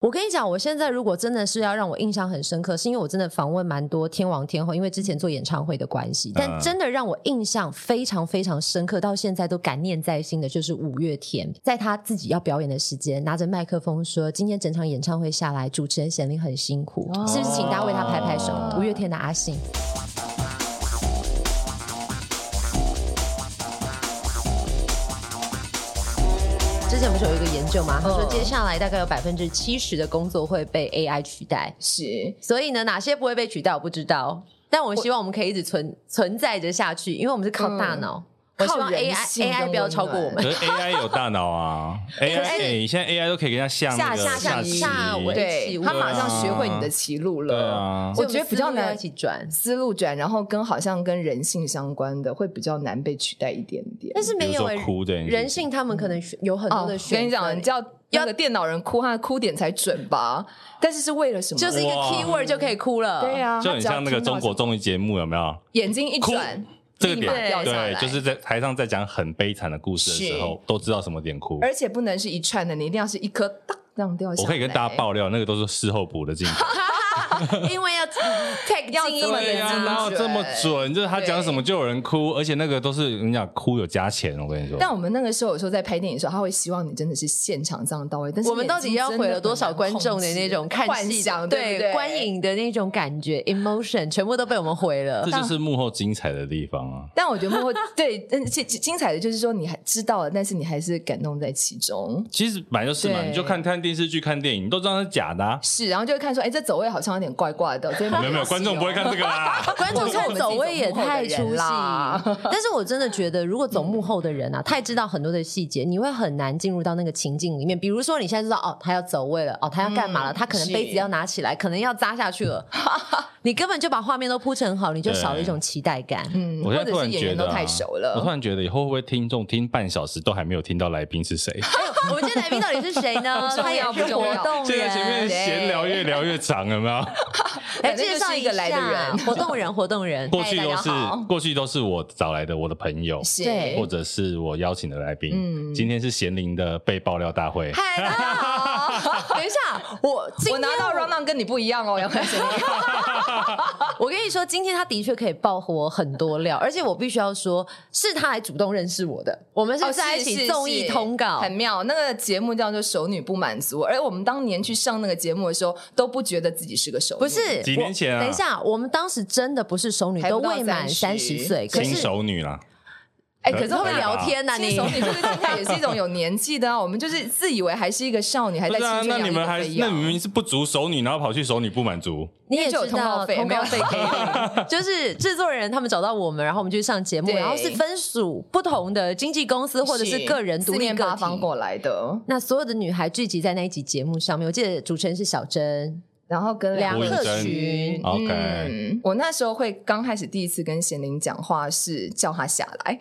我跟你讲，我现在如果真的是要让我印象很深刻，是因为我真的访问蛮多天王天后，因为之前做演唱会的关系。但真的让我印象非常非常深刻，到现在都感念在心的，就是五月天，在他自己要表演的时间，拿着麦克风说：“今天整场演唱会下来，主持人显灵很辛苦，是不是？请大家为他拍拍手。”五月天的阿信。前不是有一个研究吗？他说接下来大概有百分之七十的工作会被 AI 取代，是。所以呢，哪些不会被取代我不知道，但我希望我们可以一直存存在着下去，因为我们是靠大脑。嗯我希望 AI AI 不要超过我们。可是 AI 有大脑啊，AI 哎，现在 AI 都可以跟他下下下下下围棋，他马上学会你的棋路了。对啊，我觉得比较难一起转思路转，然后跟好像跟人性相关的会比较难被取代一点点。但是没有哭的人性，他们可能有很多的选择。跟你讲，你叫要个电脑人哭，他的哭点才准吧？但是是为了什么？就是一个 keyword 就可以哭了。对啊，就很像那个中国综艺节目，有没有？眼睛一转。这个点对，就是在台上在讲很悲惨的故事的时候，都知道什么点哭，而且不能是一串的，你一定要是一颗当这样掉下来。我可以跟大家爆料，那个都是事后补的镜头。因为要 take 要这么的精准，然后这么准，就是他讲什么就有人哭，而且那个都是人家哭有加钱，我跟你说。但我们那个时候有时候在拍电影的时候，他会希望你真的是现场这样到位。但是我们到底要毁了多少观众的那种看戏对观影的那种感觉 emotion，全部都被我们毁了。这就是幕后精彩的地方啊！但我觉得幕后 对，精精彩的就是说你还知道了，但是你还是感动在其中。其实本来就是嘛，你就看看电视剧、看电影，你都知道是假的。是，然后就会看说，哎，这走位好像有点怪怪的。没有没有，观众不会看这个啦。观众看走位也太 出戏。但是我真的觉得，如果走幕后的人啊，太知道很多的细节，你会很难进入到那个情境里面。比如说，你现在知道哦，他要走位了，哦，他要干嘛了？他可能杯子要拿起来，可能要扎下去了。你根本就把画面都铺成好，你就少了一种期待感。嗯，或者是演员都太熟了。我突然觉得，以后会不会听众听半小时都还没有听到来宾是谁？我们今天来宾到底是谁呢？他也是活动人。现在前面闲聊越聊越长，有没有？来介绍一个来的人，活动人，活动人。过去都是过去都是我找来的我的朋友，对，或者是我邀请的来宾。嗯，今天是贤玲的被爆料大会。嗨，大家好。我我拿到 rundown 跟你不一样哦，杨凯贤。我跟你说，今天他的确可以爆火很多料，而且我必须要说，是他来主动认识我的。我们是在一起综艺通告，很妙。那个节目叫做《熟女不满足》，而我们当年去上那个节目的时候，都不觉得自己是个熟女。不是几年前啊？等一下，我们当时真的不是熟女，都未满三十岁，新熟女了。哎，可是会聊天呐，你熟女就是现在也是一种有年纪的啊。我们就是自以为还是一个少女，还在青春洋溢。那你们还那明明是不足熟女，然后跑去熟女不满足。你也知道通告费没有费，就是制作人他们找到我们，然后我们去上节目，然后是分属不同的经纪公司或者是个人独立八方过来的。那所有的女孩聚集在那一集节目上面，我记得主持人是小珍。然后跟梁克群，OK，嗯，我那时候会刚开始第一次跟贤玲讲话是叫他下来，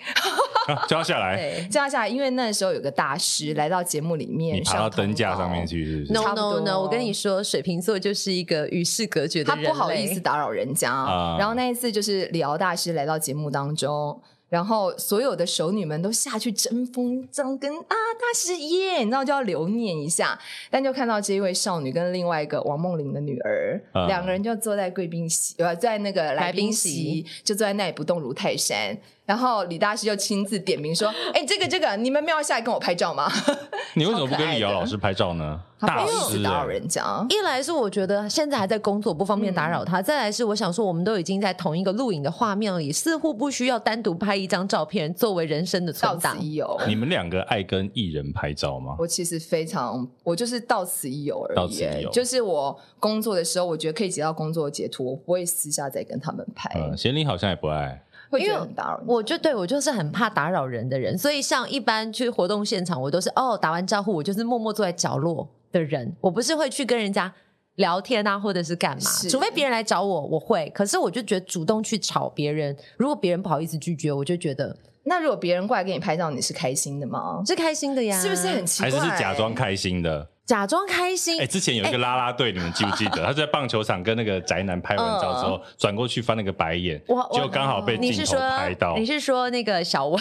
叫他下来，对，叫他下来，因为那时候有个大师来到节目里面，你爬到灯架上面去是不是？No No No，我跟你说，水瓶座就是一个与世隔绝的人，他不好意思打扰人家。然后那一次就是李敖大师来到节目当中。然后所有的熟女们都下去争锋争跟啊，大师爷，你知道就要留念一下，但就看到这一位少女跟另外一个王梦玲的女儿，嗯、两个人就坐在贵宾席，呃，在那个来宾席，就坐在那里不动如泰山。然后李大师就亲自点名说：“哎，这个这个，你们没有下来跟我拍照吗？” 你为什么不跟李瑶老师拍照呢？大师打扰人家。一来是我觉得现在还在工作，不方便打扰他；再来是我想说，我们都已经在同一个录影的画面里，似乎不需要单独拍一张照片作为人生的存档。到此一游。你们两个爱跟艺人拍照吗？我其实非常，我就是到此一游而已。到此一游，就是我工作的时候，我觉得可以截到工作的截图，我不会私下再跟他们拍。嗯，贤玲好像也不爱。会觉得很打扰，我就对我就是很怕打扰人的人，所以像一般去活动现场，我都是哦打完招呼，我就是默默坐在角落的人，我不是会去跟人家聊天啊，或者是干嘛，除非别人来找我，我会。可是我就觉得主动去吵别人，如果别人不好意思拒绝，我就觉得，那如果别人过来给你拍照，你是开心的吗？是开心的呀，是不是很奇怪？还是是假装开心的？假装开心。哎，之前有一个啦啦队，你们记不记得？他在棒球场跟那个宅男拍完照之后，转过去翻那个白眼，就刚好被镜头拍到。你是说那个小文？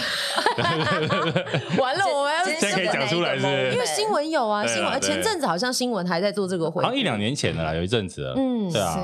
完了，我们要现在可以讲出来是是？因为新闻有啊，新闻前阵子好像新闻还在做这个回，好像一两年前的啦，有一阵子了。嗯，对啊，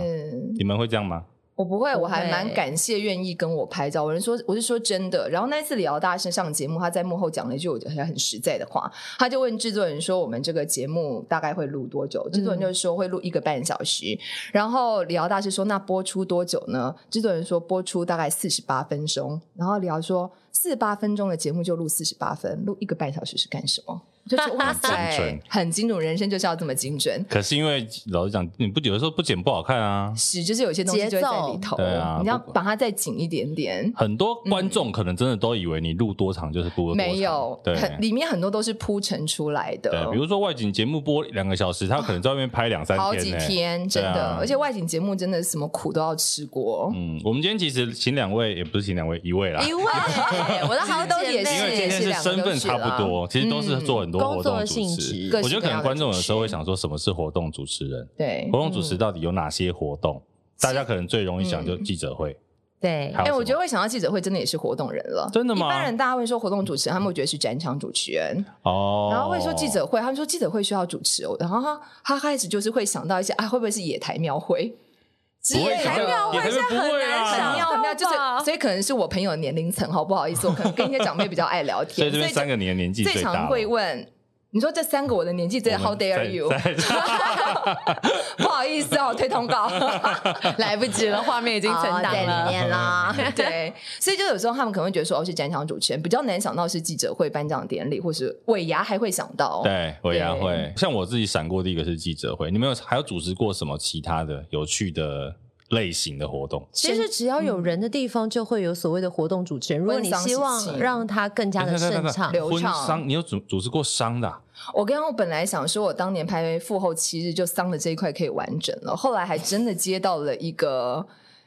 你们会这样吗？我不会，我还蛮感谢愿意跟我拍照。我是说，我是说真的。然后那次李敖大师上节目，他在幕后讲了一句我觉得很实在的话，他就问制作人说：“我们这个节目大概会录多久？”制作人就是说会录一个半小时。嗯、然后李敖大师说：“那播出多久呢？”制作人说：“播出大概四十八分钟。”然后李敖说：“四十八分钟的节目就录四十八分，录一个半小时是干什么？”就是哇塞，很精准，人生就是要这么精准。可是因为老实讲，你不有的时候不剪不好看啊。是，就是有些东西就会在里头，对啊，你要把它再紧一点点。很多观众可能真的都以为你录多长就是播多长，没有，对，里面很多都是铺陈出来的。对，比如说外景节目播两个小时，他可能在外面拍两三天，好几天，真的。而且外景节目真的什么苦都要吃过。嗯，我们今天其实请两位，也不是请两位，一位啦，一位，我的好都也是，因为今天是身份差不多，其实都是做很多活动主持。我觉得可能观众有时候会想说，什么是活动主持人？对，活动主持到底有哪些活动？大家可能最容易想就记者会。对，哎，我觉得会想到记者会，真的也是活动人了。真的吗？一般人大家会说活动主持人，他们会觉得是展场主持人哦。然后会说记者会，他们说记者会需要主持哦。然后他他开始就是会想到一些啊，会不会是野台庙会？野台庙会是很难想很妙，就是所以可能是我朋友年龄层，好不好意思，我可能跟一些长辈比较爱聊天，所以这边三个年年纪最常会问。你说这三个我的年纪最 How dare you？不好意思哦，推通告 来不及了，画面已经存档里面啦。对，所以就有时候他们可能会觉得说，哦是展场主持人，比较难想到是记者会、颁奖典礼，或是尾牙还会想到。对，尾牙会。像我自己闪过第一个是记者会，你们有还有主持过什么其他的有趣的？类型的活动，其实只要有人的地方，就会有所谓的活动主持人。如果你希望让它更加的顺畅、流畅，丧，你有主主持过丧的？我刚刚我本来想说，我当年拍复后七日就丧的这一块可以完整了，后来还真的接到了一个，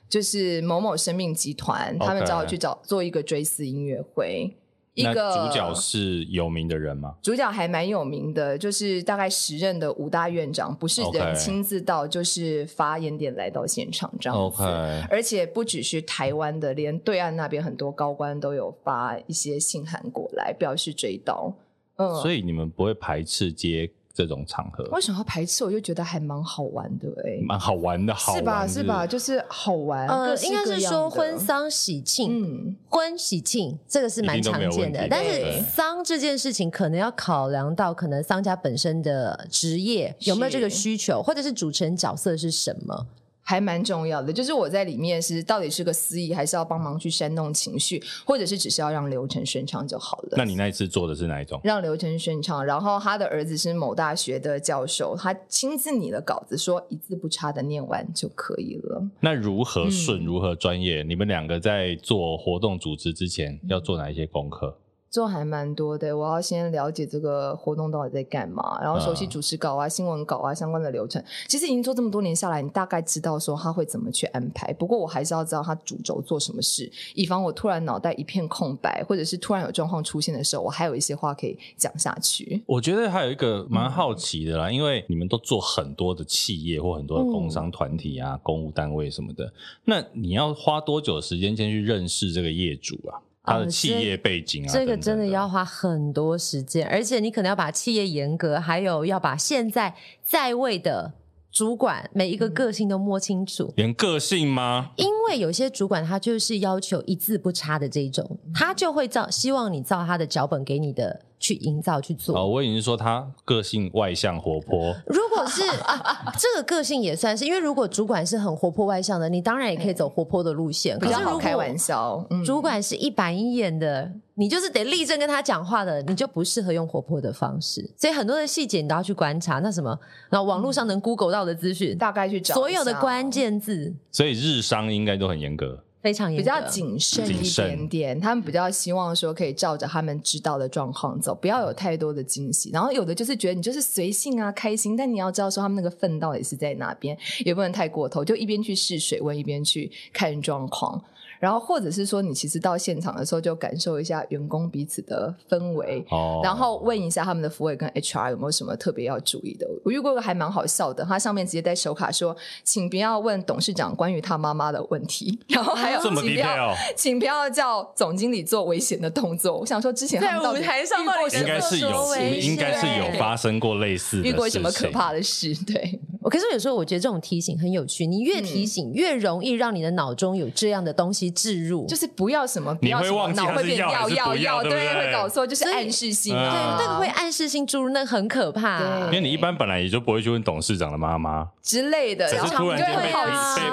就是某某生命集团，他们找我去找做一个追思音乐会。一个主角是有名的人吗？主角还蛮有名的，就是大概时任的五大院长，不是人亲自到，就是发言点来到现场这样子。Okay. 而且不只是台湾的，连对岸那边很多高官都有发一些信函过来表示追悼。嗯，所以你们不会排斥接这种场合？为什么要排斥？我就觉得还蛮好玩的，哎，蛮好玩的，好玩是吧？是吧？就是好玩。呃，应该是说婚丧喜庆，嗯，婚喜庆这个是蛮常见的，但是丧这件事情可能要考量到可能丧家本身的职业有没有这个需求，或者是主持人角色是什么。还蛮重要的，就是我在里面是到底是个司仪，还是要帮忙去煽动情绪，或者是只是要让流程顺畅就好了。那你那一次做的是哪一种？让流程顺畅，然后他的儿子是某大学的教授，他亲自拟了稿子，说一字不差的念完就可以了。那如何顺，如何专业？嗯、你们两个在做活动组织之前要做哪一些功课？做还蛮多的，我要先了解这个活动到底在干嘛，然后熟悉主持稿啊、新闻稿啊相关的流程。其实已经做这么多年下来，你大概知道说他会怎么去安排。不过我还是要知道他主轴做什么事，以防我突然脑袋一片空白，或者是突然有状况出现的时候，我还有一些话可以讲下去。我觉得还有一个蛮好奇的啦，嗯、因为你们都做很多的企业或很多的工商团体啊、嗯、公务单位什么的，那你要花多久时间先去认识这个业主啊？他的企业背景啊，这个真的要花很多时间，而且你可能要把企业严格，还有要把现在在位的主管每一个个性都摸清楚。连个性吗？因为有些主管他就是要求一字不差的这种，他就会照希望你照他的脚本给你的。去营造去做哦，我已经说他个性外向活泼。如果是啊，这个个性也算是，因为如果主管是很活泼外向的，你当然也可以走活泼的路线。可是如果开玩笑，主管是一板一眼的，你就是得立正跟他讲话的，你就不适合用活泼的方式。所以很多的细节你都要去观察。那什么，然后网络上能 Google 到的资讯，大概去找所有的关键字。所以日商应该都很严格。非常比较谨慎一点点，他们比较希望说可以照着他们知道的状况走，不要有太多的惊喜。然后有的就是觉得你就是随性啊，开心，但你要知道说他们那个分到底是在哪边，也不能太过头，就一边去试水温，一边去看状况。然后或者是说你其实到现场的时候就感受一下员工彼此的氛围，哦，然后问一下他们的服委跟 HR 有没有什么特别要注意的。我遇过一个还蛮好笑的，他上面直接带手卡说，请不要问董事长关于他妈妈的问题，然后还有请不要请不要叫总经理做危险的动作。我想说之前他们在舞台上到底应该是有，应该是有发生过类似的，遇过什么可怕的事？对，我可是有时候我觉得这种提醒很有趣，你越提醒、嗯、越容易让你的脑中有这样的东西置入，就是不要什么，不要什么，你会忘记脑会变要要要，对，会搞错，就是暗示性，对，那个会暗示性注入，那很可怕。因为你一般本来也就不会去问董事长的妈妈之类的，然后突然间被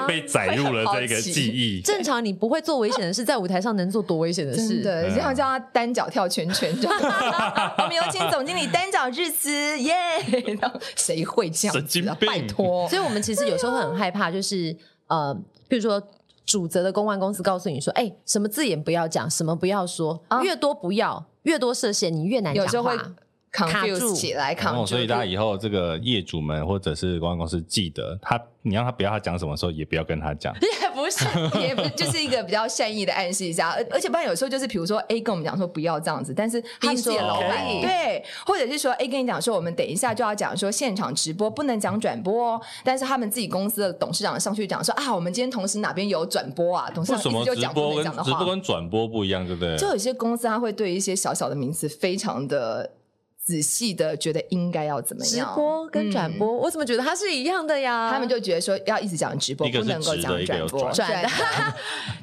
被被载入了这个记忆。正常你不会做危险的事，在舞台上能做多危险的事？对，然后叫他单脚跳圈圈，就 我们有请总经理单脚致辞，耶！谁会这样子啊？拜托，所以我们其实有时候会很害怕，就是呃，比如说。主责的公关公司告诉你说：“哎、欸，什么字眼不要讲，什么不要说，啊、越多不要，越多设限，你越难讲话。有时候会卡住起来，卡住。所以大家以后这个业主们或者是公关公司记得他。”你让他不要他讲什么时候也不要跟他讲，也不是，也不就是一个比较善意的暗示一下，而而且不然有时候就是比如说 A 跟我们讲说不要这样子，但是他们自己的老板对，或者是说 A 跟你讲说我们等一下就要讲说现场直播不能讲转播，但是他们自己公司的董事长上去讲说啊，我们今天同时哪边有转播啊，董事长就讲直播跟直播跟转播不一样，对不对？就有些公司他会对一些小小的名词非常的。仔细的觉得应该要怎么样？直播跟转播，嗯、我怎么觉得它是一样的呀？他们就觉得说要一直讲直播，不能够讲转播，转的，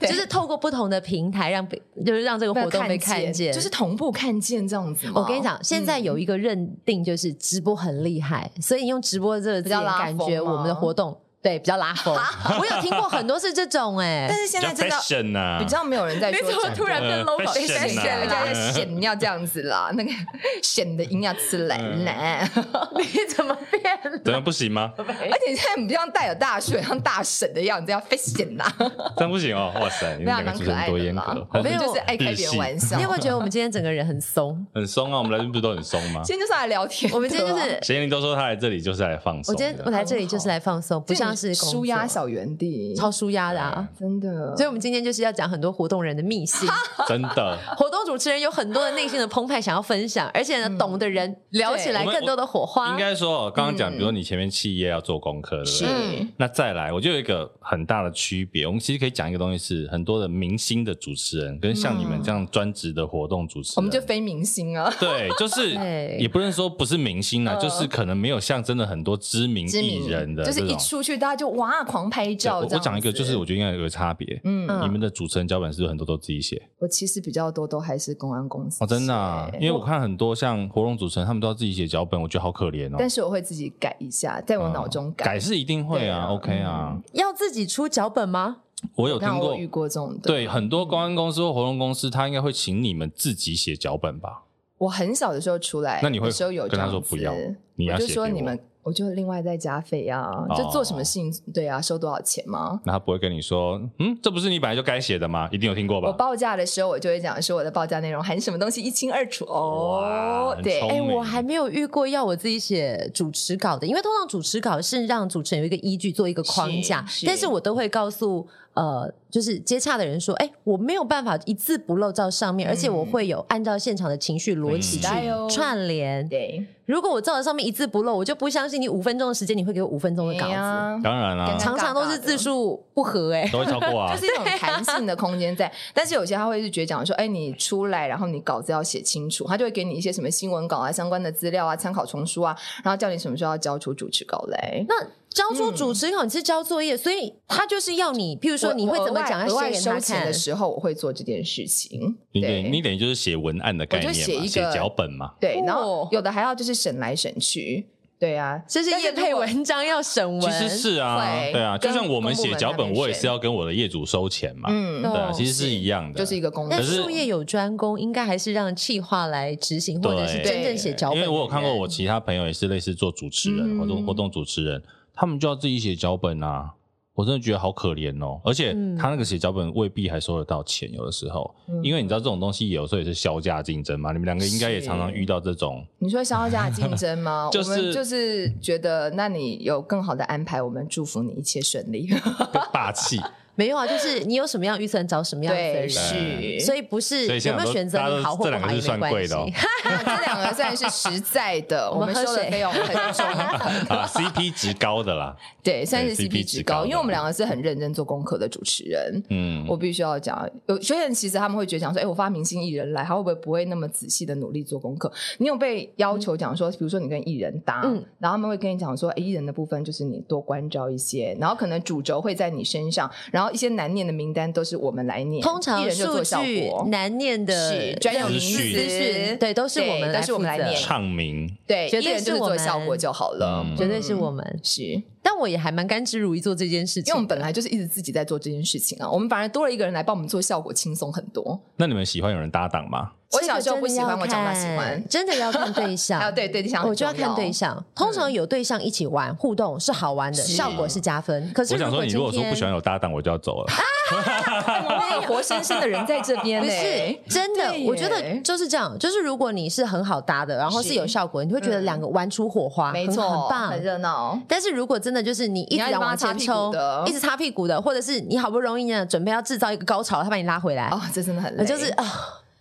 就是透过不同的平台让就是让这个活动被看见，看见就是同步看见这样子。我跟你讲，现在有一个认定就是直播很厉害，嗯、所以用直播这个字感觉我们的活动。对，比较拉风。我有听过很多是这种哎，但是现在真的比较没有人在说。你怎么突然变 low 了？显人家显要这样子啦，那个 显的音要吃来来。你怎么变？怎么不行吗？而且现在你不像带有大水，像大婶的样子，要 fashion 啦。这样不行哦！哇塞，你们两个主持人多严格，没有就是爱开别人玩笑。你有没有觉得我们今天整个人很松？很松啊！我们来宾不是都很松吗？今天就是来聊天。我们今天就是贤玲都说他来这里就是来放松。我今天我来这里就是来放松，不像。是舒压小园地，超舒压的啊，真的。所以，我们今天就是要讲很多活动人的秘辛，真的。活动主持人有很多的内心的澎湃想要分享，而且呢，懂的人聊起来更多的火花。应该说，刚刚讲，比如说你前面企业要做功课，对不对？那再来，我就有一个很大的区别。我们其实可以讲一个东西，是很多的明星的主持人，跟像你们这样专职的活动主持人，我们就非明星啊。对，就是 也不能说不是明星啊，就是可能没有像真的很多知名艺人的，就是一出去大家就哇狂。拍照，我讲一个，就是我觉得应该有个差别。嗯，你们的主持人脚本是不是很多都自己写？我其实比较多都还是公安公司。哦，真的啊，因为我看很多像活动主持人，他们都要自己写脚本，我觉得好可怜哦。但是我会自己改一下，在我脑中改。改是一定会啊，OK 啊。要自己出脚本吗？我有听过，遇过这种。对，很多公安公司或活动公司，他应该会请你们自己写脚本吧？我很小的时候出来，那你会时候有跟他说不要，你要写给我。我就另外再加费呀，就做什么事情对啊，收多少钱吗？那他不会跟你说，嗯，这不是你本来就该写的吗？一定有听过吧？我报价的时候，我就会讲说我的报价内容含什么东西一清二楚哦。对，哎，我还没有遇过要我自己写主持稿的，因为通常主持稿是让主持人有一个依据做一个框架，但是我都会告诉。呃，就是接洽的人说，哎，我没有办法一字不漏照上面，而且我会有按照现场的情绪逻辑去串联。对，如果我照的上面一字不漏，我就不相信你五分钟的时间你会给我五分钟的稿子。当然了，常常都是字数不合，哎，都会超过啊。就是一种弹性的空间在，但是有些他会是觉得讲说，哎，你出来，然后你稿子要写清楚，他就会给你一些什么新闻稿啊、相关的资料啊、参考丛书啊，然后叫你什么时候要交出主持稿来。那交出主持稿，你是交作业，所以他就是要你，譬如说你会怎么讲？额外收钱的时候，我会做这件事情。你等你等于就是写文案的概念嘛，写脚本嘛。对，然后有的还要就是审来审去。对啊，这是业配文章要审文，其实是啊，对啊，就像我们写脚本，我也是要跟我的业主收钱嘛。嗯，对啊，其实是一样的，就是一个工。但术业有专攻，应该还是让企划来执行，或者是真正写脚本。因为我有看过，我其他朋友也是类似做主持人，活动活动主持人。他们就要自己写脚本啊！我真的觉得好可怜哦。而且他那个写脚本未必还收得到钱，有的时候，因为你知道这种东西有时候也是销价竞争嘛。你们两个应该也常常遇到这种。你说销价竞争吗？就是就是觉得，那你有更好的安排，我们祝福你一切顺利。霸气。没有啊，就是你有什么样预算找什么样的人，是，所以不是有没有选择你好或不好也没关系。这两个算是实在的，我们收的费用很重。啊，CP 值高的啦，对，算是 CP 值高，因为我们两个是很认真做功课的主持人。嗯，我必须要讲，有些人其实他们会觉得讲说，哎，我发明星艺人来，他会不会不会那么仔细的努力做功课？你有被要求讲说，比如说你跟艺人搭，然后他们会跟你讲说，哎，艺人的部分就是你多关照一些，然后可能主轴会在你身上，然后一些难念的名单都是我们来念，通常数据难念的专有名词，对，都是我们，都是我们来念。唱名，对，绝对是做效果就好了，绝对是我们。是。但我也还蛮甘之如饴做这件事情，因为我们本来就是一直自己在做这件事情啊，我们反而多了一个人来帮我们做效果，轻松很多。那你们喜欢有人搭档吗？我小时候不喜欢，我长大喜欢。真的要看对象，要对对象，我就要看对象。通常有对象一起玩互动是好玩的，效果是加分。可是我想说，你如果说不喜欢有搭档，我就要走了。我有活生生的人在这边，不是真的。我觉得就是这样，就是如果你是很好搭的，然后是有效果，你会觉得两个玩出火花，没错，很棒，很热闹。但是如果真的就是你一直往前冲，一直擦屁股的，或者是你好不容易呢准备要制造一个高潮，他把你拉回来，哦，这真的很累，就是啊。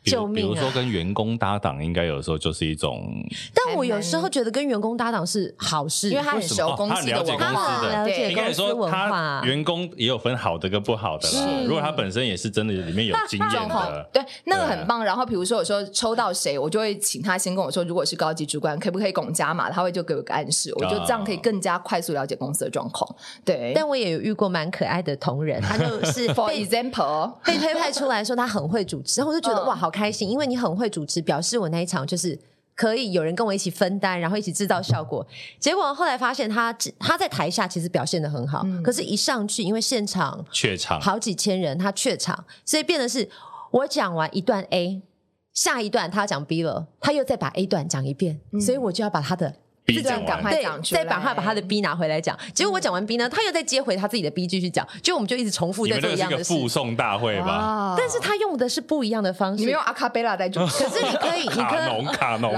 救命！比如说跟员工搭档，应该有时候就是一种。但我有时候觉得跟员工搭档是好事，因为他很熟公司的文化，了解公司文化。员工也有分好的跟不好的啦。如果他本身也是真的里面有经验的，对，那个很棒。然后比如说有时候抽到谁，我就会请他先跟我说，如果是高级主管，可不可以拱加码？他会就给我个暗示，我就这样可以更加快速了解公司的状况。对，但我也有遇过蛮可爱的同仁，他就是 for example 被推派出来说他很会主持，然后我就觉得哇，好开心，因为你很会主持，表示我那一场就是可以有人跟我一起分担，然后一起制造效果。结果后来发现他他在台下其实表现得很好，嗯、可是一上去，因为现场怯场，好几千人，他怯场，所以变得是我讲完一段 A，下一段他讲 B 了，他又再把 A 段讲一遍，嗯、所以我就要把他的。这段赶快讲出来，再赶快把他的 B 拿回来讲。结果我讲完 B 呢，他又再接回他自己的 B 继续讲，就我们就一直重复在做一样的事。附送大会吧？但是他用的是不一样的方式，你们用阿卡贝拉在做。可是你可以，你可以卡农卡农。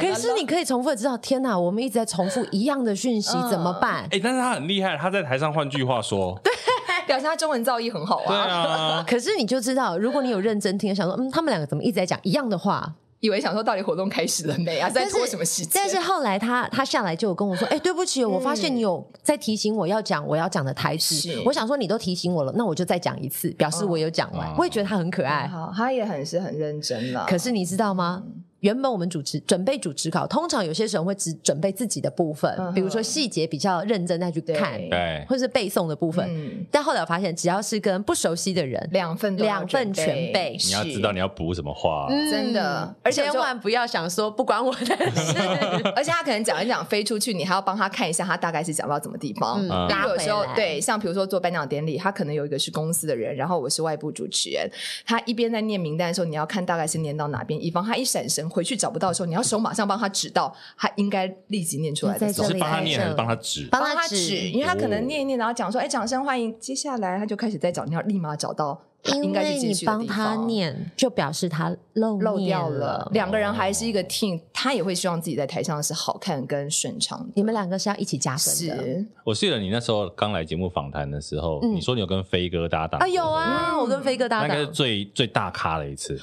可是你可以重复的知道，天哪，我们一直在重复一样的讯息，怎么办？哎，但是他很厉害，他在台上换句话说，对，表示他中文造诣很好啊。对啊。可是你就知道，如果你有认真听，想说，嗯，他们两个怎么一直在讲一样的话？以为想说到底活动开始了没啊？在拖什么时间？但是后来他他下来就有跟我说：“哎，对不起，我发现你有在提醒我要讲我要讲的台词。我想说你都提醒我了，那我就再讲一次，表示我有讲完。我也觉得他很可爱，好，他也很是很认真了。可是你知道吗？”原本我们主持准备主持考，通常有些时候会只准备自己的部分，比如说细节比较认真再去看，对，或是背诵的部分。但后来我发现，只要是跟不熟悉的人，两份两份全背。你要知道你要补什么话，真的，而且千万不要想说不关我的事。而且他可能讲一讲飞出去，你还要帮他看一下，他大概是讲到什么地方。拉有时候对，像比如说做颁奖典礼，他可能有一个是公司的人，然后我是外部主持人，他一边在念名单的时候，你要看大概是念到哪边，以防他一闪神回去找不到的时候，你要手马上帮他指到他应该立即念出来的时候，是帮他念还是帮他指？帮他指，因为他可能念一念，然后讲说：“哎，掌声欢迎。”接下来他就开始在找，你要立马找到应该去继续的地方。因为你帮他念，就表示他漏漏掉了。两个人还是一个 team，他也会希望自己在台上是好看跟顺畅。你们两个是要一起加分的。我记得你那时候刚来节目访谈的时候，你说你有跟飞哥搭档啊？有啊，我跟飞哥搭档，那个是最最大咖的一次，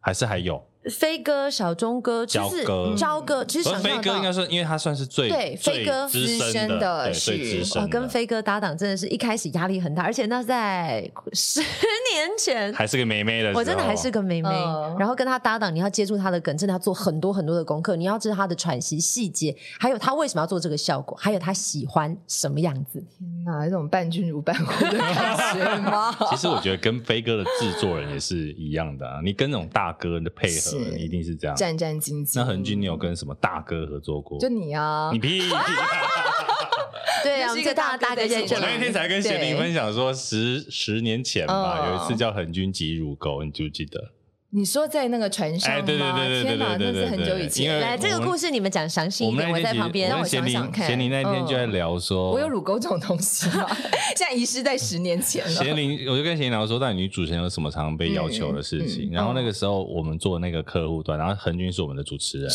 还是还有？飞哥、小钟哥、焦哥、焦哥，其实飞哥应该是因为他算是最对飞哥资深的，是我跟飞哥搭档，真的是一开始压力很大，而且那在十年前还是个妹妹的，我真的还是个妹妹。然后跟他搭档，你要接住他的梗，真的要做很多很多的功课，你要知道他的喘息细节，还有他为什么要做这个效果，还有他喜欢什么样子。天哪，这种伴君如伴虎的感觉吗？其实我觉得跟飞哥的制作人也是一样的啊，你跟那种大哥的配合。一定是这样，战战兢兢。那恒军，你有跟什么大哥合作过？就你啊，你屁！对啊，是一个大大哥在这里。我那天才跟贤玲分享说，十十年前吧，有一次叫恒军挤乳沟，你记不记得？你说在那个船上吗？对对对对对，那是很久以前。来，这个故事你们讲详细一点，我在旁边让我想想看。贤玲那天就在聊说，我有乳沟这种东西吗？现在遗失在十年前了。贤玲，我就跟贤玲聊说，到底女主持人有什么常常被要求的事情？然后那个时候我们做那个客户端，然后恒军是我们的主持人，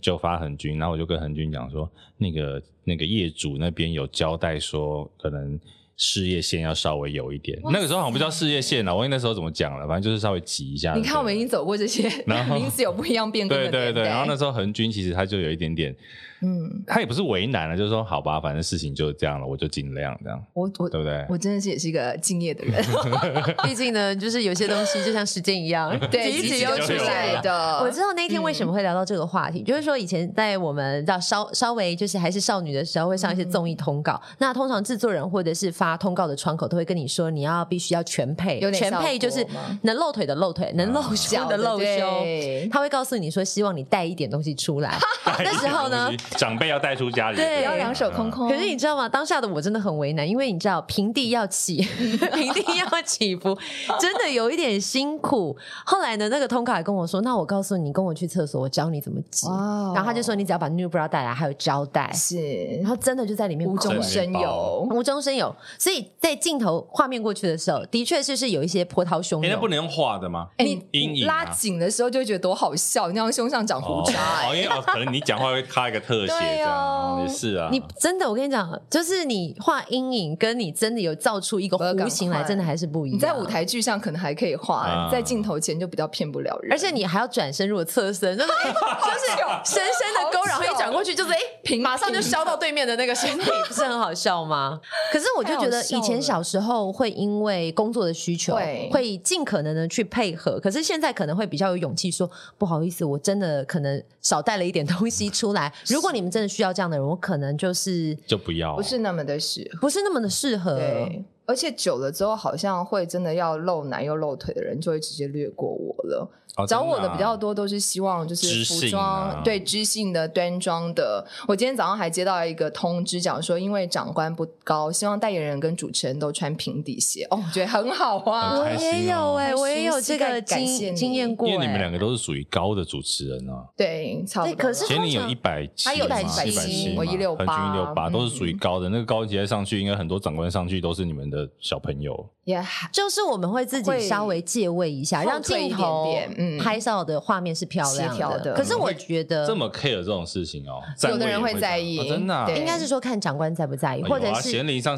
就发恒军，然后我就跟恒军讲说，那个那个业主那边有交代说，可能。事业线要稍微有一点。那个时候好像不叫事业线了，我忘记那时候怎么讲了，反正就是稍微挤一下。你看，我们已经走过这些名字有不一样变更的。对对对，然后那时候恒军其实他就有一点点。嗯，他也不是为难了，就是说好吧，反正事情就是这样了，我就尽量这样。我我对不对？我真的是也是一个敬业的人 毕竟呢，就是有些东西就像时间一样，对，一直又出来的。我知道那天为什么会聊到这个话题，就是说以前在我们到稍稍微就是还是少女的时候，会上一些综艺通告。那通常制作人或者是发通告的窗口都会跟你说，你要必须要全配，全配就是能露腿的露腿，能露胸的露胸。他会告诉你说，希望你带一点东西出来。那时候呢，长辈要带出家里，对，要两手空空。可是你知道吗？当下的我真的很为难，因为你知道平地要起，平地要起伏，真的有一点辛苦。后来呢，那个通卡还跟我说：“那我告诉你，跟我去厕所，我教你怎么挤。”然后他就说：“你只要把 new bra 带来，还有胶带。”是，然后真的就在里面无中生有，无中生有。所以在镜头画面过去的时候，的确是是有一些波涛汹涌。那不能用画的吗？你阴影拉紧的时候就会觉得多好笑，你像胸上长胡渣。哦，因为可能你讲话会卡一个特写这样，也是啊。你真的，我跟你讲，就是你画阴影，跟你真的有造出一个弧形来，真的还是不一样。你在舞台剧上可能还可以画，在镜头前就比较骗不了人。而且你还要转身，如果侧身，就是 就是深深的勾，然后一转过去，就是哎，马上就削到对面的那个身体，不是很好笑吗？可是我就觉得以前小时候会因为工作的需求，会尽可能的去配合，可是现在可能会比较有勇气说不好意思，我真的可能少带了一点东西出来。如果你们真的需要这样的人，我可能就是就不要，不是那么的适合，不是那么的适合。对，而且久了之后，好像会真的要露奶又露腿的人，就会直接略过我了。哦、找我的比较多，都是希望就是服装、啊、对知性的端庄的。我今天早上还接到一个通知，讲说因为长官不高，希望代言人跟主持人都穿平底鞋。哦，我觉得很好啊，我也有哎、欸，我也有这个经经验过、欸。因为你们两个都是属于高的主持人啊，对，差不多。可是前你有一百七，他有一百七，我一六八，平均一六八都是属于高的。嗯、那个高级上去，应该很多长官上去都是你们的小朋友。也 Yeah, 就是我们会自己稍微借位一下，让镜头拍照的画面是漂亮的。的可是我觉得这么 care 这种事情哦，有的人会在意，哦、真的、应该是说看长官在不在意，或者是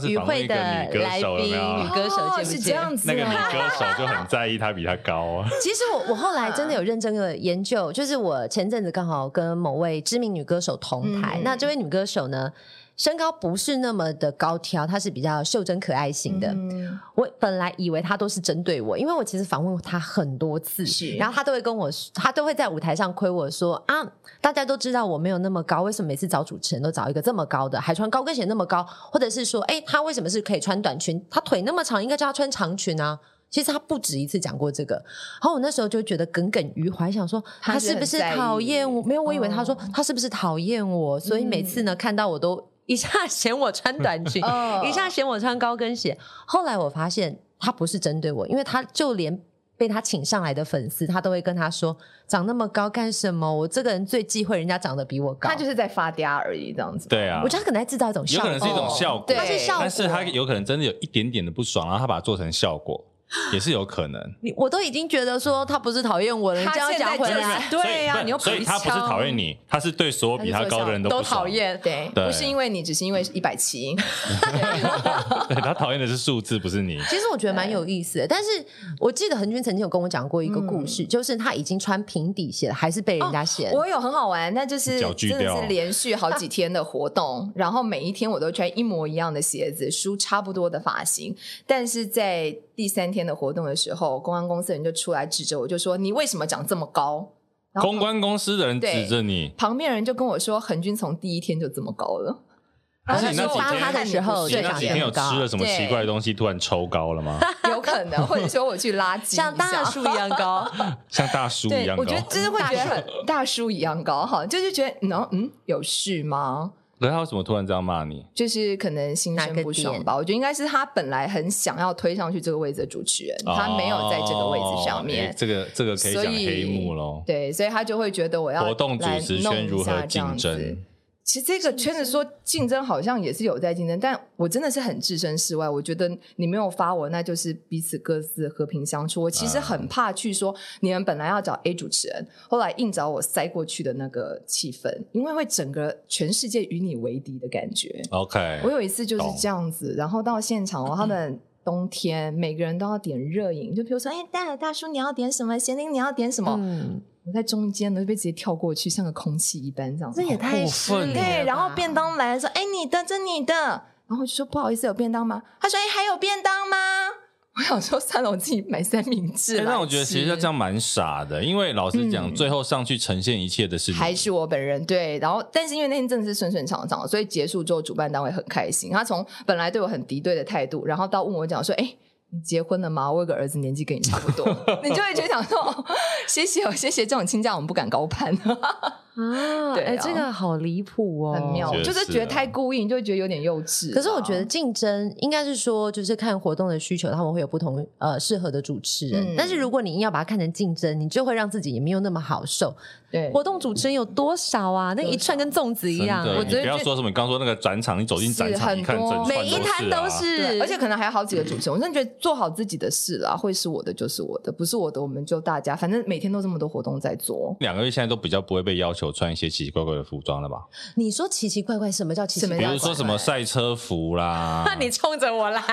与会的来宾、女歌手是不是这样子？那个女歌手就很在意她比他高啊。其实我我后来真的有认真的研究，就是我前阵子刚好跟某位知名女歌手同台，嗯、那这位女歌手呢，身高不是那么的高挑，她是比较袖珍可爱型的。嗯、我本来以为她都是针对我，因为我其实访问她很多次，然后她都会跟我，她都会在舞台上亏我说啊，大家都知道我没有那么高，为什么每次找主持人都找一个这么高的，还穿高跟鞋那么高，或者是说，哎，她为什么是可以穿短裙？她腿那么长，应该叫她穿长裙啊。其实他不止一次讲过这个，然后我那时候就觉得耿耿于怀，想说他是不是讨厌我？没有，我以为他说他是不是讨厌我，所以每次呢看到我都。一下 嫌我穿短裙，一下嫌我穿高跟鞋。后来我发现他不是针对我，因为他就连被他请上来的粉丝，他都会跟他说：“长那么高干什么？我这个人最忌讳人家长得比我高。”他就是在发嗲而已，这样子。对啊，我觉得他可能在制造一种效果，有可能是一种效果，对，但是他有可能真的有一点点的不爽，然后他把它做成效果。也是有可能，你我都已经觉得说他不是讨厌我了，你这样讲回来，对呀，你又所以他不是讨厌你，他是对所有比他高的人都都讨厌，对，不是因为你，只是因为一百七，对，他讨厌的是数字，不是你。其实我觉得蛮有意思的，但是我记得恒君曾经有跟我讲过一个故事，就是他已经穿平底鞋了，还是被人家嫌。我有很好玩，那就是真的是连续好几天的活动，然后每一天我都穿一模一样的鞋子，梳差不多的发型，但是在第三天的活动的时候，公关公司的人就出来指着我，就说：“你为什么长这么高？”公关公司的人指着你，旁边人就跟我说：“恒军从第一天就这么高了。”然后你那发他的时候，你那几天有吃了什么奇怪的东西，突然抽高了吗？有可能，或者说我去拉 筋，像大树一样高，像大叔一样高。我觉得就是会觉得很大叔一样高，哈，就是觉得，嗯嗯，有事吗？可是他为什么突然这样骂你？就是可能心生不爽吧。我觉得应该是他本来很想要推上去这个位置的主持人，哦、他没有在这个位置上面。欸、这个这个可以讲黑幕喽。对，所以他就会觉得我要活动主持圈如何竞争？其实这个圈子说竞争好像也是有在竞争，但我真的是很置身事外。我觉得你没有发我，那就是彼此各自和平相处。我其实很怕去说你们本来要找 A 主持人，后来硬找我塞过去的那个气氛，因为会整个全世界与你为敌的感觉。OK，我有一次就是这样子，然后到现场哦，他们 冬天每个人都要点热饮，就比如说，哎，戴尔大叔你要点什么？贤玲你要点什么？嗯我在中间呢，就被直接跳过去，像个空气一般这样子。这也太过分了。对，然后便当来了，说：“哎，你的，这你的。”然后我就说：“不好意思，有便当吗？”他说：“哎，还有便当吗？”我想说，算了，我自己买三明治。但我觉得其实这样蛮傻的，因为老实讲，嗯、最后上去呈现一切的事情还是我本人。对，然后但是因为那天真的是顺顺畅畅，所以结束之后，主办单位很开心。他从本来对我很敌对的态度，然后到问我讲说：“哎。”你结婚了吗？我有个儿子，年纪跟你差不多，你就会觉得想说，谢谢哦，谢谢这种亲家，我们不敢高攀啊。对，哎，这个好离谱哦，很妙，就是觉得太故意，你就会觉得有点幼稚。可是我觉得竞争应该是说，就是看活动的需求，他们会有不同呃适合的主持人。但是如果你硬要把它看成竞争，你就会让自己也没有那么好受。对，活动主持人有多少啊？那一串跟粽子一样。我觉得不要说什么，你刚说那个展场，你走进展场，你看每一摊都是，而且可能还有好几个主持人。我真的觉得。做好自己的事啦，会是我的就是我的，不是我的我们就大家，反正每天都这么多活动在做。两个月现在都比较不会被要求穿一些奇奇怪怪的服装了吧？你说奇奇怪怪，什么叫奇奇怪怪？比如说什么赛车服啦？那 你冲着我来。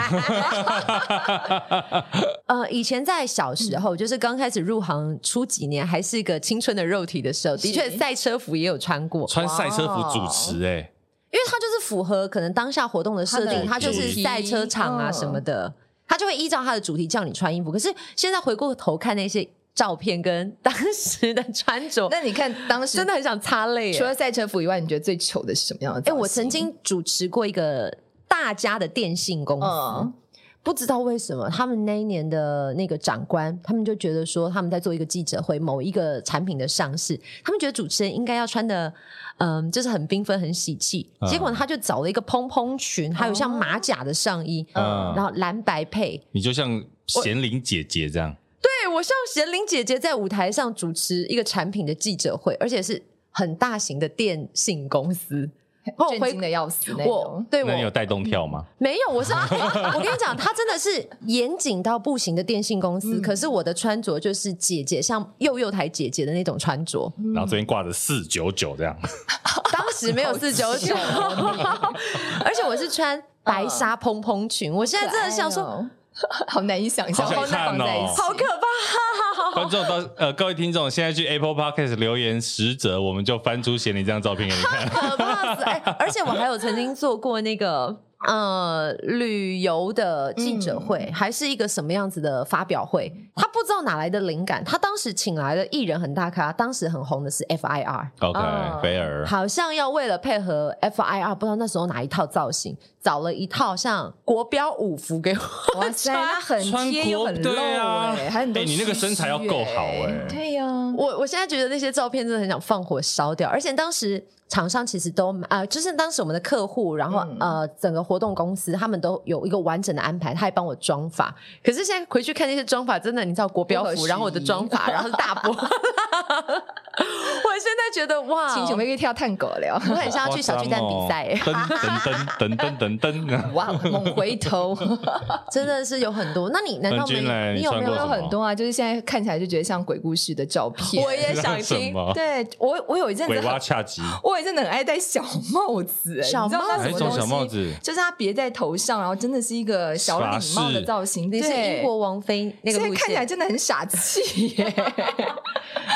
呃，以前在小时候，嗯、就是刚开始入行初几年，还是一个青春的肉体的时候，的确赛车服也有穿过，穿赛车服主持哎、欸。因为它就是符合可能当下活动的设定，它就是赛车场啊什么的，它就会依照它的主题叫你穿衣服。可是现在回过头看那些照片跟当时的穿着，那你看当时真的很想擦泪。除了赛车服以外，你觉得最糗的是什么样的？哎，我曾经主持过一个大家的电信公司，嗯、不知道为什么他们那一年的那个长官，他们就觉得说他们在做一个记者会，某一个产品的上市，他们觉得主持人应该要穿的。嗯，就是很缤纷、很喜气。结果他就找了一个蓬蓬裙，还有像马甲的上衣，嗯，然后蓝白配。你就像贤玲姐姐这样，对，我像贤玲姐姐在舞台上主持一个产品的记者会，而且是很大型的电信公司。震惊的要死那种，我对我那你有带动跳吗？没有，我是我跟你讲，他真的是严谨到不行的电信公司。嗯、可是我的穿着就是姐姐，像幼幼台姐姐的那种穿着，嗯、然后这边挂着四九九这样。当时没有四九九，而且我是穿白纱蓬蓬裙。我现在真的想说。好难以想象，好难放在一起，好可怕！观众到呃，各位听众，现在去 Apple Podcast 留言十则，我们就翻出贤玲这张照片给你看。可怕死！哎，而且我还有曾经做过那个。呃，旅游的记者会、嗯、还是一个什么样子的发表会？他不知道哪来的灵感，他当时请来的艺人很大咖，当时很红的是 FIR，OK，菲儿，好像要为了配合 FIR，不知道那时候哪一套造型，找了一套像国标舞服给我。哇塞，那很贴又很露哎、欸，还很多、欸。你那个身材要够好哎、欸。对呀、啊，我我现在觉得那些照片真的很想放火烧掉，而且当时。厂商其实都啊、呃，就是当时我们的客户，然后、嗯、呃，整个活动公司他们都有一个完整的安排，他还帮我装法。可是现在回去看那些装法，真的你知道国标服，然后我的装法，然后是大波。我现在觉得哇，请准备可以跳探戈了，我很想要去小巨蛋比赛。噔噔噔噔噔噔噔，哇，猛回头，真的是有很多。那你难道没？你有没有很多啊？就是现在看起来就觉得像鬼故事的照片。我也想听。对我，我有一阵子鬼娃恰吉，我真的很爱戴小帽子。哎，小帽子，什么东西？小帽子，就是它别在头上，然后真的是一个小礼帽的造型。那，是英国王妃那个路线，看起来真的很傻气耶。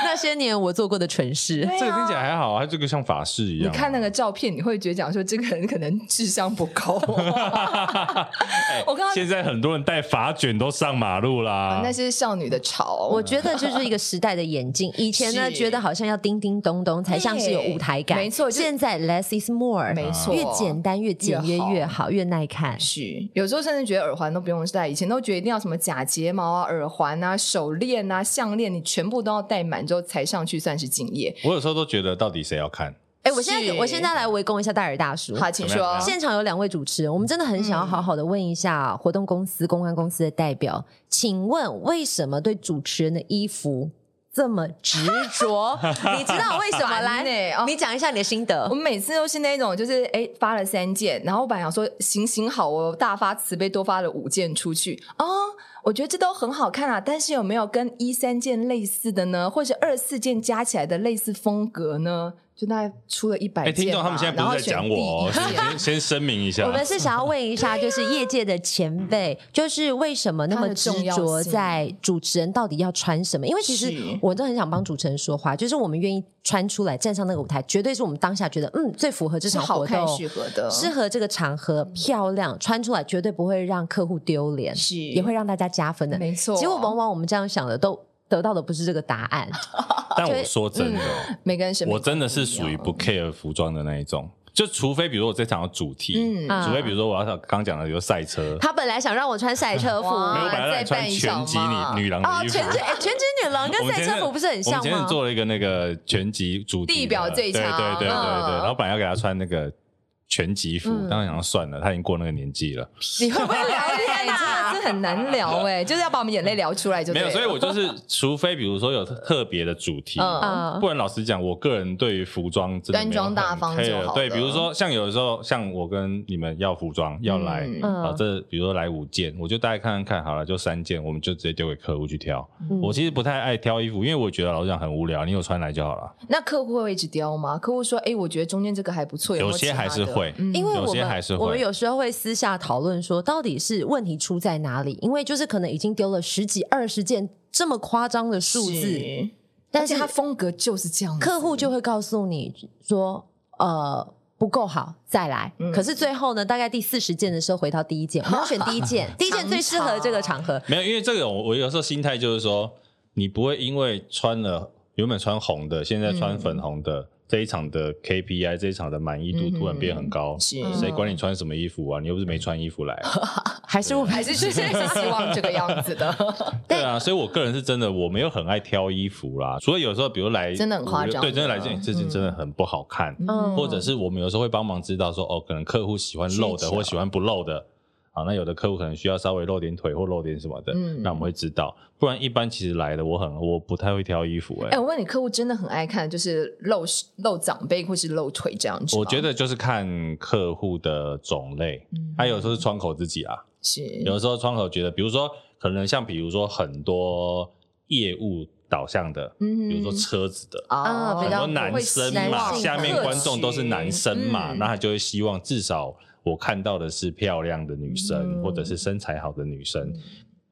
那些年我做过的蠢事，这个听起来还好，它这个像法式一样。你看那个照片，你会觉得讲说这个人可能智商不高。我刚刚现在很多人戴发卷都上马路啦，那是少女的潮。我觉得就是一个时代的演进。以前呢，觉得好像要叮叮咚咚才像是有舞台感，没错。现在 less is more，没错，越简单越简约越好，越耐看。是，有时候甚至觉得耳环都不用戴，以前都觉得一定要什么假睫毛啊、耳环啊、手链啊、项链，你全部都要戴满之后才上去算是敬业。我有时候都觉得，到底谁要看？哎，我现在我现在来围攻一下戴尔大叔。好，请说。现场有两位主持人，我们真的很想要好好的问一下活动公司、公关公司的代表，请问为什么对主持人的衣服这么执着？你知道为什么？来，你讲一下你的心得。我每次都是那种，就是哎，发了三件，然后我本来想说行行好，我大发慈悲，多发了五件出去哦。我觉得这都很好看啊，但是有没有跟一三件类似的呢？或者二四件加起来的类似风格呢？就大概出了一百件。听众他们现在不是在讲我，先 先声明一下。我们是想要问一下，就是业界的前辈，就是为什么那么执着在主持人到底要穿什么？因为其实我都很想帮主持人说话，就是我们愿意穿出来站上那个舞台，绝对是我们当下觉得嗯最符合这场活动、适合的、适合这个场合、漂亮，穿出来绝对不会让客户丢脸，是也会让大家加分的。没错，结果往往我们这样想的，都得到的不是这个答案。但我说真的，嗯、每个人是我真的是属于不 care 服装的那一种。就除非比如说我这场有主题，嗯，除非比如说我要刚讲的比如赛车，他本来想让我穿赛车服，没有，本来让你穿拳击女女郎的衣服。哦，拳击哎，拳击女郎跟赛车服不是很像吗？我们今天做了一个那个拳击主题，地表最强，对对对对对，然后本来要给他穿那个。拳击服，当然想要算了，他已经过那个年纪了。你会不会聊很难 聊哎，就是要把我们眼泪聊出来就。没有，所以我就是，除非比如说有特别的主题，不然老实讲，我个人对于服装端庄大方就好。对，比如说像有的时候，像我跟你们要服装要来啊，这比如说来五件，我就大概看看看好了，就三件，我们就直接丢给客户去挑。我其实不太爱挑衣服，因为我觉得老实讲很无聊，你有穿来就好了。那客户会一直挑吗？客户说，哎，我觉得中间这个还不错，有些还是会。会，因为我们我们有时候会私下讨论说，到底是问题出在哪里？因为就是可能已经丢了十几二十件这么夸张的数字，是但是他风格就是这样，客户就会告诉你说，呃，不够好，再来。嗯、可是最后呢，大概第四十件的时候，回到第一件，我们要选第一件，第一件最适合这个场合。没有，因为这个我我有时候心态就是说，你不会因为穿了原本穿红的，现在穿粉红的。嗯这一场的 KPI，这一场的满意度突然变很高，谁、嗯、管你穿什么衣服啊？你又不是没穿衣服来，还是我还是是希望这个样子的。对啊，所以我个人是真的，我没有很爱挑衣服啦。所以有时候，比如来真的很夸张，对，真的来这这件真的很不好看，嗯、或者是我们有时候会帮忙知道说，哦，可能客户喜欢露的，或喜欢不露的。好，那有的客户可能需要稍微露点腿或露点什么的，嗯，那我们会知道。不然一般其实来的我很我不太会挑衣服、欸，哎。哎，我问你，客户真的很爱看，就是露露长辈或是露腿这样子？我觉得就是看客户的种类，嗯，还有时候是窗口自己啊，是。有的时候窗口觉得，比如说可能像比如说很多业务导向的，嗯，比如说车子的。啊，很多男生嘛，下面观众都是男生嘛，那他就会希望至少。我看到的是漂亮的女生，嗯、或者是身材好的女生，嗯、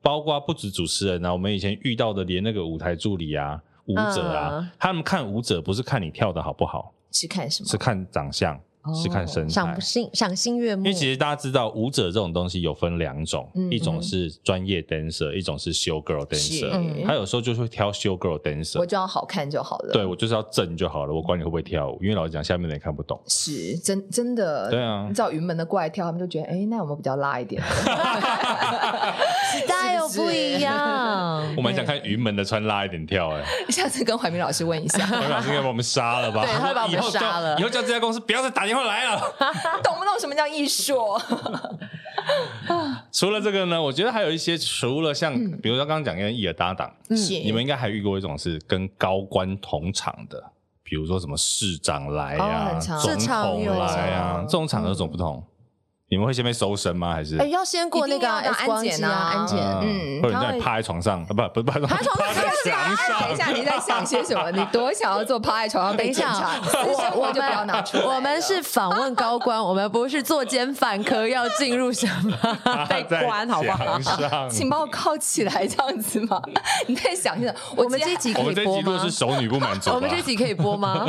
包括不止主持人啊，我们以前遇到的连那个舞台助理啊、舞者啊，嗯、他们看舞者不是看你跳的好不好，是看什么？是看长相。是看身材，赏心赏心悦目。因为其实大家知道，舞者这种东西有分两种，一种是专业 dancer，一种是 show girl dancer。他有时候就会挑 show girl dancer。我就要好看就好了。对，我就是要正就好了，我管你会不会跳舞，因为老实讲，下面的人看不懂。是真真的。对啊。你知道云门的过来跳，他们就觉得，哎，那我们比较辣一点。时代又不一样。我蛮想看云门的穿辣一点跳，哎。下次跟怀民老师问一下。怀民老师应该把我们杀了吧？对，他会把我们杀了。以后叫这家公司不要再打电话来了。懂不懂什么叫艺术？除了这个呢，我觉得还有一些，除了像，嗯、比如说刚刚讲跟艺的搭档，嗯、你们应该还遇过一种是跟高官同场的，比如说什么市长来呀、啊、总统来呀、啊，这种场合有什么不同？你们会先被搜身吗？还是？哎，要先过那个安检啊，安检。嗯，或者在趴在床上，不不不，趴在床上。等一下，你在想些什么？你多想要做趴在床上被检查？我我就不要拿出来。我们是访问高官，我们不是作奸犯科，要进入什么 被关，好不好？请把我铐起来，这样子吗？你在想些什么？我们这集可以播吗？是熟女不满足。我们这集可以播吗？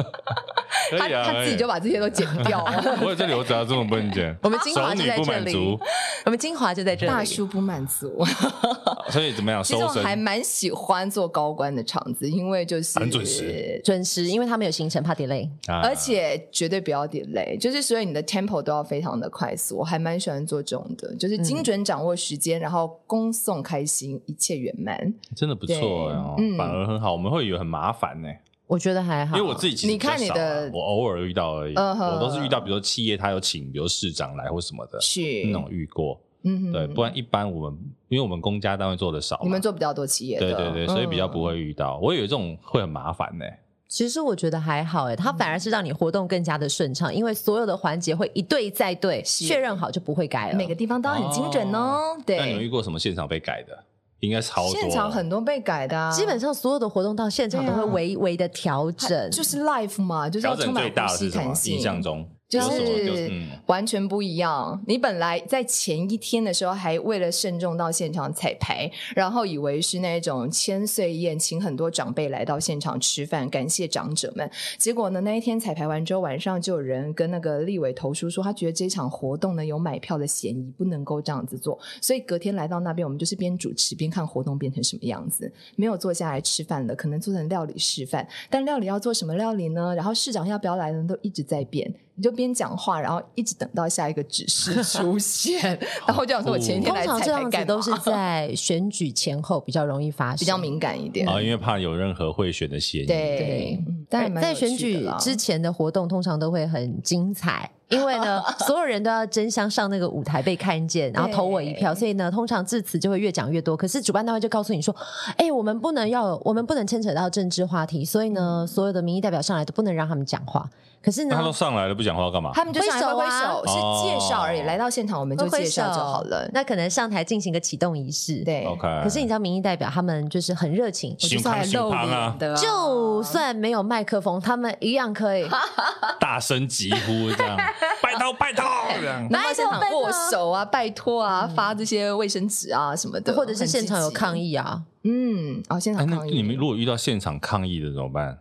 他他自己就把这些都剪掉了。我这里我只要这么不能剪。我们精华。女不满足，我们精华就在这里。大叔不满足，所以怎么样？其实我还蛮喜欢做高官的场子，因为就是很准时，准时，因为他们有行程，怕 delay，而且绝对不要 delay，就是所以你的 tempo 都要非常的快速。我还蛮喜欢做这种的，就是精准掌握时间，然后恭送开心，一切圆满，真的不错哦，反而很好。我们会以为很麻烦呢。我觉得还好，因为我自己其实你看你的，我偶尔遇到而已。我都是遇到，比如说企业他有请，比如市长来或什么的，是那种遇过。嗯，对，不然一般我们因为我们公家单位做的少，你们做比较多企业，对对对，所以比较不会遇到。我以为这种会很麻烦呢。其实我觉得还好哎，它反而是让你活动更加的顺畅，因为所有的环节会一对再对，确认好就不会改了。每个地方都很精准哦。对，那你有遇过什么现场被改的？应该超多，现场很多被改的，基本上所有的活动到现场都会微微的调整，就是 life 嘛，就是要充满呼吸弹性。印象中。就是完全不一样。你本来在前一天的时候还为了慎重到现场彩排，然后以为是那种千岁宴，请很多长辈来到现场吃饭，感谢长者们。结果呢，那一天彩排完之后，晚上就有人跟那个立委投书说，他觉得这场活动呢有买票的嫌疑，不能够这样子做。所以隔天来到那边，我们就是边主持边看活动变成什么样子，没有坐下来吃饭了，可能做成料理示范。但料理要做什么料理呢？然后市长要不要来呢？都一直在变。你就边讲话，然后一直等到下一个指示 出现，然后就想说：“我前一天来彩排，通常这样子都是 在选举前后比较容易发生，比较敏感一点啊，因为怕有任何贿选的嫌疑。”对，但在选举之前的活动通常都会很精彩，因为呢，所有人都要争相上那个舞台被看见，然后投我一票，所以呢，通常致辞就会越讲越多。可是主办单位就告诉你说：“哎，我们不能要，我们不能牵扯到政治话题，所以呢，所有的民意代表上来都不能让他们讲话。”可是呢，他都上来了，不讲话干嘛？他们就上来挥手啊，手是介绍而已。来到现场，我们就介绍就好了。那可能上台进行个启动仪式，对。OK。可是你知道，民意代表他们就是很热情，就算露脸的，就算没有麦克风，他们一样可以大声疾呼这样，拜 托拜托。然后现场握手啊，拜托啊，发这些卫生纸啊什么的，或者是现场有抗议啊，嗯，哦，现场抗议。你们如果遇到现场抗议的怎么办？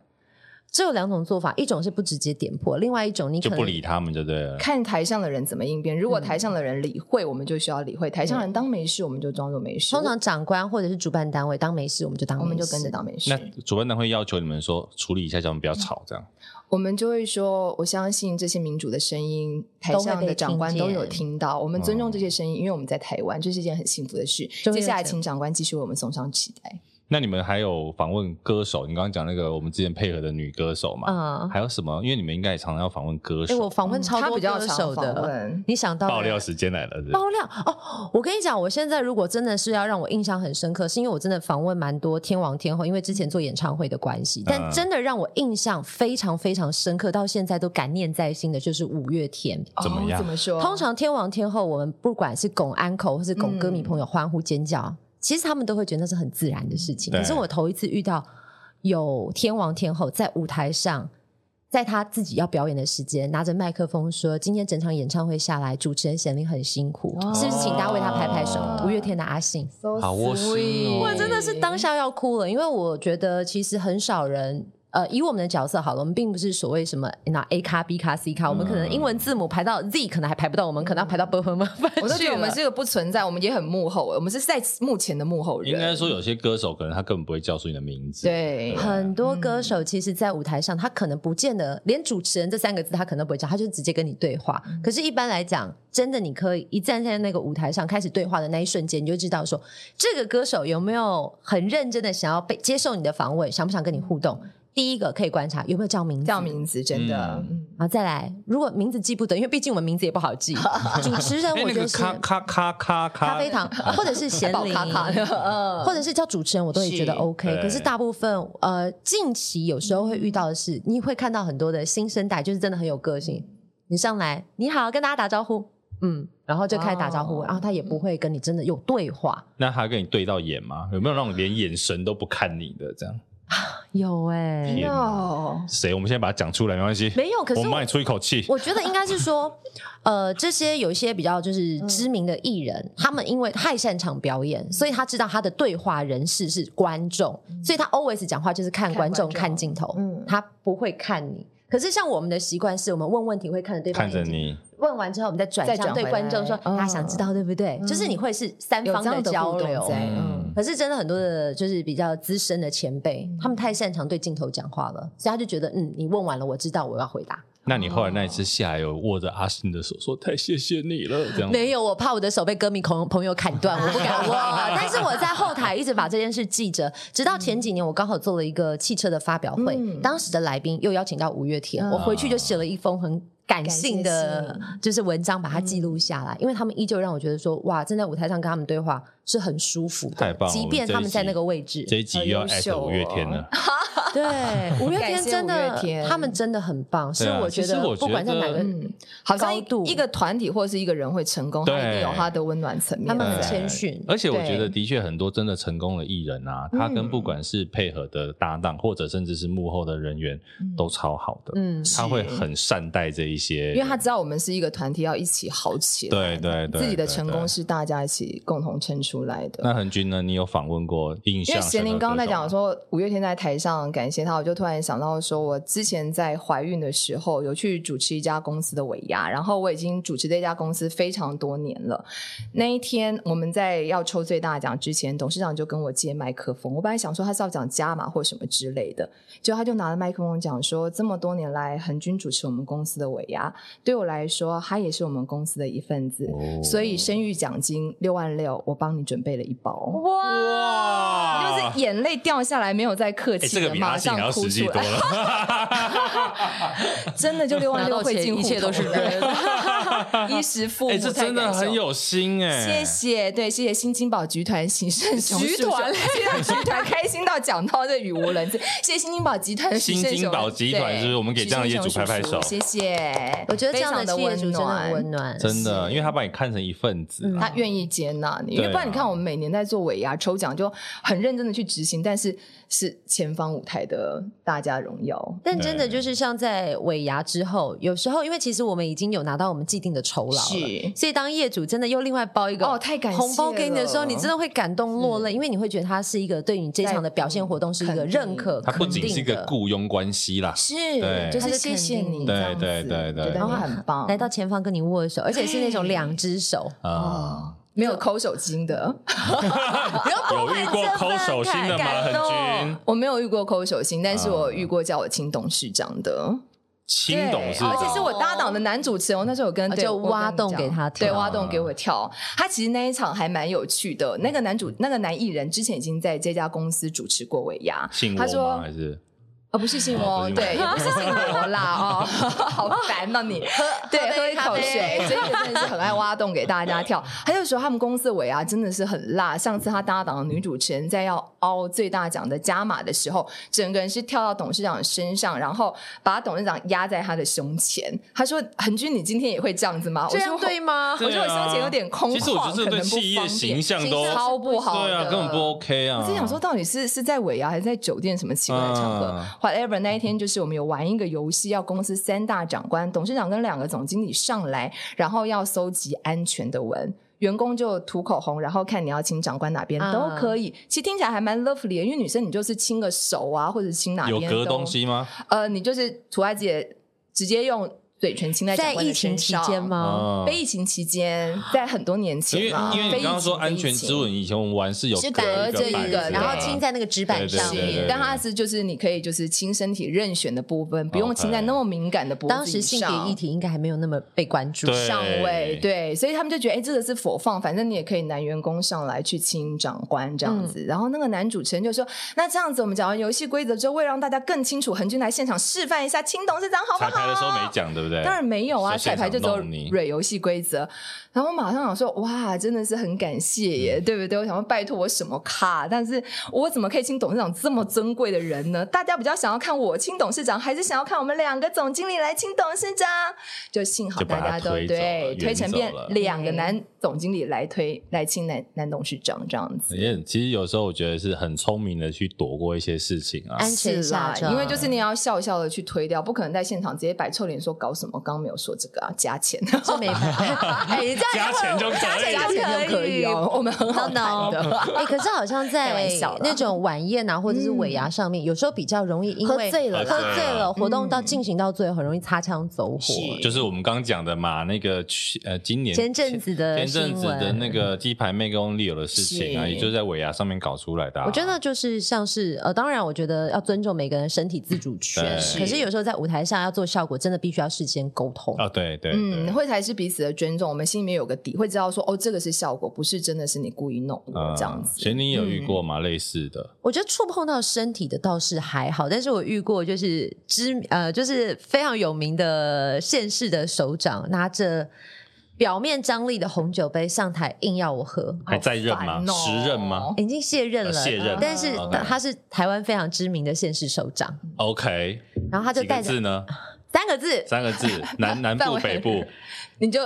只有两种做法，一种是不直接点破，另外一种你可能就不理他们，就对了。看台上的人怎么应变。如果台上的人理会，嗯、我们就需要理会；台上人当没事，我们就装作没事。通常长官或者是主办单位当没事，我们就当没事，我们就跟着当没事。那主办单位要求你们说处理一下，叫我们不要吵，这样、嗯。我们就会说，我相信这些民主的声音，台上的长官都有听到。我们尊重这些声音，因为我们在台湾，这是一件很幸福的事。接下来，请长官继续为我们送上期待。那你们还有访问歌手？你刚刚讲那个我们之前配合的女歌手嘛？嗯，还有什么？因为你们应该也常常要访问歌手。哎，我访问超多歌手的。你想到爆料时间来了？爆料哦！我跟你讲，我现在如果真的是要让我印象很深刻，是因为我真的访问蛮多天王天后，因为之前做演唱会的关系。但真的让我印象非常非常深刻，到现在都感念在心的，就是五月天。怎么样？怎么说？通常天王天后，我们不管是拱安口，或是拱歌迷朋友欢呼尖叫。其实他们都会觉得那是很自然的事情，可是我头一次遇到有天王天后在舞台上，在他自己要表演的时间，拿着麦克风说：“今天整场演唱会下来，主持人显灵很辛苦，是不是？请大家为他拍拍手。”五月天的阿信，好窝心，我真的是当下要哭了，因为我觉得其实很少人。呃，以我们的角色好了，我们并不是所谓什么拿 A 卡 B 卡 C 卡，我们可能英文字母排到 Z，可能还排不到，我们可能要排到 B 和 M。我都觉得我们这个不存在，我们也很幕后，我们是在幕前的幕后人。应该说，有些歌手可能他根本不会叫出你的名字。对，很多歌手其实，在舞台上他可能不见得连主持人这三个字他可能不会叫，他就直接跟你对话。可是，一般来讲，真的你可以一站在那个舞台上开始对话的那一瞬间，你就知道说这个歌手有没有很认真的想要被接受你的访问，想不想跟你互动。第一个可以观察有没有叫名字，叫名字真的。然后再来，如果名字记不得，因为毕竟我们名字也不好记。主持人我觉得是咖咖咖咖咖啡糖，或者是贤灵 或者是叫主持人，我都会觉得 OK。可是大部分呃，近期有时候会遇到的是，你会看到很多的新生代，就是真的很有个性。你上来，你好，跟大家打招呼，嗯，然后就开始打招呼，然后他也不会跟你真的有对话。那他跟你对到眼吗？有没有那种连眼神都不看你的这样？有哎、欸，有谁？我们现在把它讲出来，没关系。没有，可是我，们帮你出一口气。我觉得应该是说，呃，这些有一些比较就是知名的艺人，嗯、他们因为太擅长表演，所以他知道他的对话人士是观众，嗯、所以他 always 讲话就是看观众、看镜头，嗯，他不会看你。可是像我们的习惯是，我们问问题会看着对方，看着你。问完之后，我们再转向对观众说：“他想知道，对不对？”就是你会是三方的交流。嗯，可是真的很多的，就是比较资深的前辈，他们太擅长对镜头讲话了，所以他就觉得，嗯，你问完了，我知道我要回答。那你后来那一次下来有握着阿信的手说太谢谢你了，这样没有，我怕我的手被歌迷朋朋友砍断，我不敢握。但是我在后台一直把这件事记着，直到前几年我刚好做了一个汽车的发表会，嗯、当时的来宾又邀请到五月天，嗯、我回去就写了一封很。感性的就是文章，把它记录下来，嗯、因为他们依旧让我觉得说，哇，站在舞台上跟他们对话是很舒服的，太棒了！即便他们在那个位置，这一集又要艾特五月天了。对，五月天真的，他们真的很棒。是我觉得，不管在哪个好像一个团体或者是一个人会成功，他一定有他的温暖层面。他们很谦逊，而且我觉得的确很多真的成功的艺人啊，他跟不管是配合的搭档，或者甚至是幕后的人员，都超好的。嗯，他会很善待这一些，因为他知道我们是一个团体，要一起好起来。对对对，自己的成功是大家一起共同撑出来的。那恒君呢？你有访问过印象？因为贤玲刚刚在讲说五月天在台上感谢他，我就突然。想到说，我之前在怀孕的时候有去主持一家公司的尾牙，然后我已经主持这家公司非常多年了。那一天我们在要抽最大奖之前，董事长就跟我借麦克风。我本来想说他是要讲加码或什么之类的，结果他就拿了麦克风讲说，这么多年来恒均主持我们公司的尾牙，对我来说他也是我们公司的一份子，哦、所以生育奖金六万六，我帮你准备了一包。哇！就是眼泪掉下来，没有再客气的，马上哭出来。多了，真的就六万六会进，一切都是人，衣食父母。哎，这真的很有心哎！谢谢，对，谢谢新金宝集团行胜集团，集团开心到讲到这语无伦次。谢谢新金宝集团，新金宝集团就是我们给这样的业主拍拍手，谢谢。我觉得这样的业主真的很温暖，真的，因为他把你看成一份子，他愿意接纳你。因为不然你看，我们每年在做尾牙抽奖，就很认真的去执行，但是是前方舞台的大家荣耀，但真的就是像在尾牙之后，有时候因为其实我们已经有拿到我们既定的酬劳了，是所以当业主真的又另外包一个哦，太感谢红包给你的时候，你真的会感动落泪，因为你会觉得他是一个对你这场的表现活动是一个认可，他不仅是一个雇佣关系啦，是，就是谢谢你，对对对对，然后很棒，来到前方跟你握手，而且是那种两只手。啊。没有抠手心的，有遇过抠手心的吗？很君，我没有遇过抠手心，但是我遇过叫我亲董事长的，亲董事长，而且是我搭档的男主持人。我那时候有跟就挖洞给他跳，对，挖洞给我跳。他其实那一场还蛮有趣的。那个男主，那个男艺人之前已经在这家公司主持过尾牙，他说还是。哦，不是姓翁，对，也不是姓罗 啦，哦，好烦呐你，对，喝一口水，所以真的是很爱挖洞给大家跳。还有时候他们公司的尾牙真的是很辣。上次他搭档的女主持人在要凹最大奖的加码的时候，整个人是跳到董事长身上，然后把董事长压在他的胸前。他说：“恒均，你今天也会这样子吗？”这样对吗？我觉得我胸前有点空旷，其实我觉得对企业形象都超不好，对啊，根本不 OK 啊。我在想说，到底是是在尾牙还是在酒店什么奇怪的场合？Whatever，那一天就是我们有玩一个游戏，要公司三大长官、董事长跟两个总经理上来，然后要搜集安全的文，员工就涂口红，然后看你要亲长官哪边都可以。其实听起来还蛮 lovely 的，因为女生你就是亲个手啊，或者亲哪边有隔东西吗？呃，你就是涂在自己直接用。嘴唇亲在在疫情期间吗？非疫情期间，在很多年前，因为因为你刚刚说安全之吻，以前我们玩是有隔着一个，然后亲在那个纸板上面。但它是就是你可以就是亲身体任选的部分，不用亲在那么敏感的部分。当时性别议题应该还没有那么被关注，上位对，所以他们就觉得哎，这个是否放，反正你也可以男员工上来去亲长官这样子。然后那个男主持人就说：“那这样子，我们讲完游戏规则之后，为了让大家更清楚，恒均来现场示范一下亲董事长好不好？”彩排的时候没讲，对不对？当然没有啊。彩排就走蕊游戏规则，然后我马上想说，哇，真的是很感谢耶，对不对？我想说，拜托我什么卡？但是我怎么可以请董事长这么尊贵的人呢？大家比较想要看我亲董事长，还是想要看我们两个总经理来亲董事长？就幸好大家都对推成变两个男总经理来推来请男男董事长这样子。其实有时候我觉得是很聪明的去躲过一些事情啊，安全下因为就是你要笑笑的去推掉，不可能在现场直接摆臭脸说搞什么，刚刚没有说。这个啊，加钱这没办法，哎，加钱就可以，加钱就可以哦。我们很好谈的，哎，可是好像 在那种晚宴啊，或者是尾牙上面，有时候比较容易，因为喝醉了，喝醉了，活动到进行到最后，很容易擦枪走火。就是我们刚刚讲的嘛，那个去呃，今年前阵子的阵子的那个鸡排妹跟 Leo 的事情啊，也就是在尾牙上面搞出来的、啊。我觉得就是像是呃，当然我觉得要尊重每个人身体自主权，可是有时候在舞台上要做效果，真的必须要事先沟通。哦，对对，嗯，会才是彼此的尊重，我们心里面有个底，会知道说哦，这个是效果，不是真的是你故意弄这样子。所以你有遇过吗？嗯、类似的？我觉得触碰到身体的倒是还好，但是我遇过就是知呃，就是非常有名的县市的首长拿着。表面张力的红酒杯上台，硬要我喝，还在任吗？时任吗？已经卸任了，卸任。但是他是台湾非常知名的县市首长。OK，然后他就带着字呢，三个字，三个字，南南部北部，你就。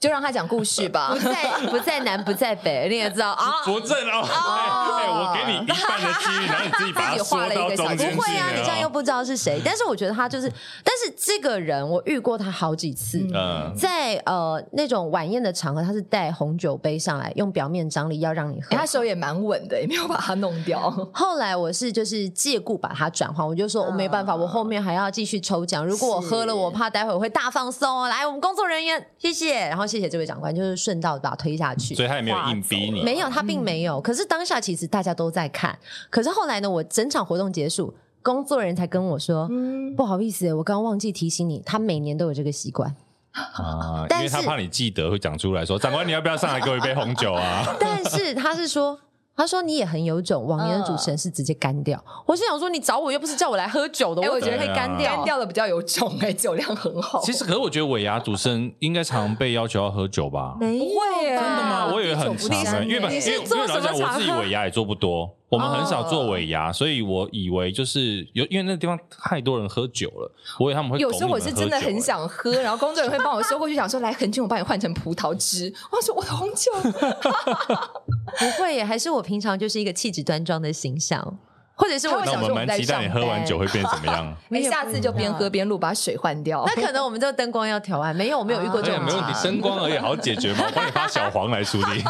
就让他讲故事吧，不在不在南不在北，你也知道啊。不正哦，哎，我给你一半的机率，然后你自己把它说到中间去。不会啊，你这样又不知道是谁。但是我觉得他就是，但是这个人我遇过他好几次，嗯，在呃那种晚宴的场合，他是带红酒杯上来，用表面张力要让你喝。他手也蛮稳的，也没有把它弄掉。后来我是就是借故把它转换，我就说我没办法，我后面还要继续抽奖。如果我喝了，我怕待会我会大放松。来，我们工作人员，谢谢，然后。谢谢这位长官，就是顺道把他推下去，所以他也没有硬逼你，没有，他并没有。嗯、可是当下其实大家都在看，可是后来呢，我整场活动结束，工作人员才跟我说：“嗯、不好意思，我刚刚忘记提醒你，他每年都有这个习惯啊，因为他怕你记得会讲出来说，长官你要不要上来给我一杯红酒啊？” 但是他是说。他说：“你也很有种，往年的主持人是直接干掉。呃”我是想说，你找我又不是叫我来喝酒的，欸、我觉得可以干掉，干掉的比较有种，哎，酒量很好。其实，可是我觉得尾牙主持人应该常被要求要喝酒吧？没会，真的吗？我以为很常，因为因为因为老实讲，我自己尾牙也做不多。我们很少做尾牙，所以我以为就是有，因为那个地方太多人喝酒了，我以为他们会。有时候我是真的很想喝，然后工作人员会帮我收过去，想说来恒君，我帮你换成葡萄汁。我说我的红酒，不会耶，还是我平常就是一个气质端庄的形象。或者是我那我们蛮期待你喝完酒会变怎么样？没 下次就边喝边录，把水换掉。那可能我们这个灯光要调暗。没有，我没有遇过这种。没问题，灯光而已，好解决吗？我 帮你发小黄来处理。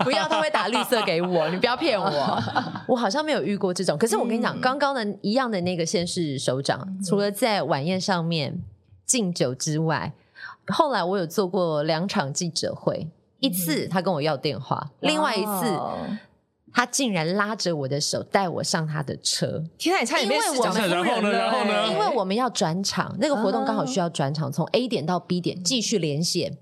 不要，他会打绿色给我，你不要骗我。我好像没有遇过这种。可是我跟你讲，刚刚的一样的那个县市首长，除了在晚宴上面敬酒之外，后来我有做过两场记者会，一次他跟我要电话，另外一次。他竟然拉着我的手带我上他的车，天啊！你差点变市长夫人了。然后呢？然后呢？因为我们要转场，那个活动刚好需要转场，从 A 点到 B 点继续连线。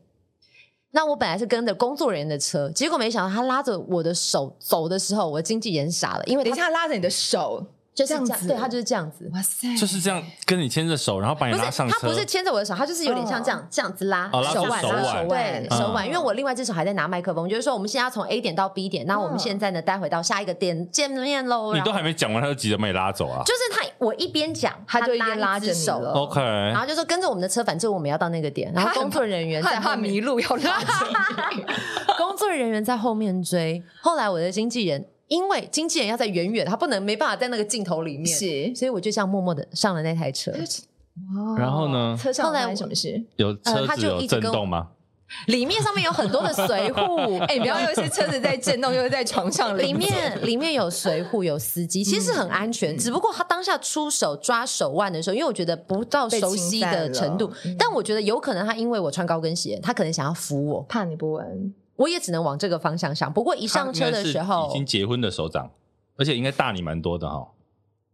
那我本来是跟着工作人员的车，结果没想到他拉着我的手走的时候，我经纪人傻了，因为等一下拉着你的手。就是这样子，对，他就是这样子，哇塞，就是这样跟你牵着手，然后把你拉上车。他不是牵着我的手，他就是有点像这样这样子拉手腕，手腕，对，手腕。因为我另外一只手还在拿麦克风，就是说我们现在要从 A 点到 B 点，那我们现在呢，待会到下一个点见面喽。你都还没讲完，他就急着把你拉走啊？就是他，我一边讲，他就一边拉着手，OK，然后就说跟着我们的车，反正我们要到那个点，然后工作人员在怕迷路要拉着，工作人员在后面追。后来我的经纪人。因为经纪人要在远远，他不能没办法在那个镜头里面，是，所以我就这样默默的上了那台车。哇！然后呢？车上后来什么事？有车子有震动吗？里面上面有很多的随护，哎，不要有一些车子在震动，又在床上。里面里面有随护，有司机，其实很安全。只不过他当下出手抓手腕的时候，因为我觉得不到熟悉的程度，但我觉得有可能他因为我穿高跟鞋，他可能想要扶我，怕你不稳。我也只能往这个方向想。不过一上车的时候，已经结婚的首长，而且应该大你蛮多的哈、哦。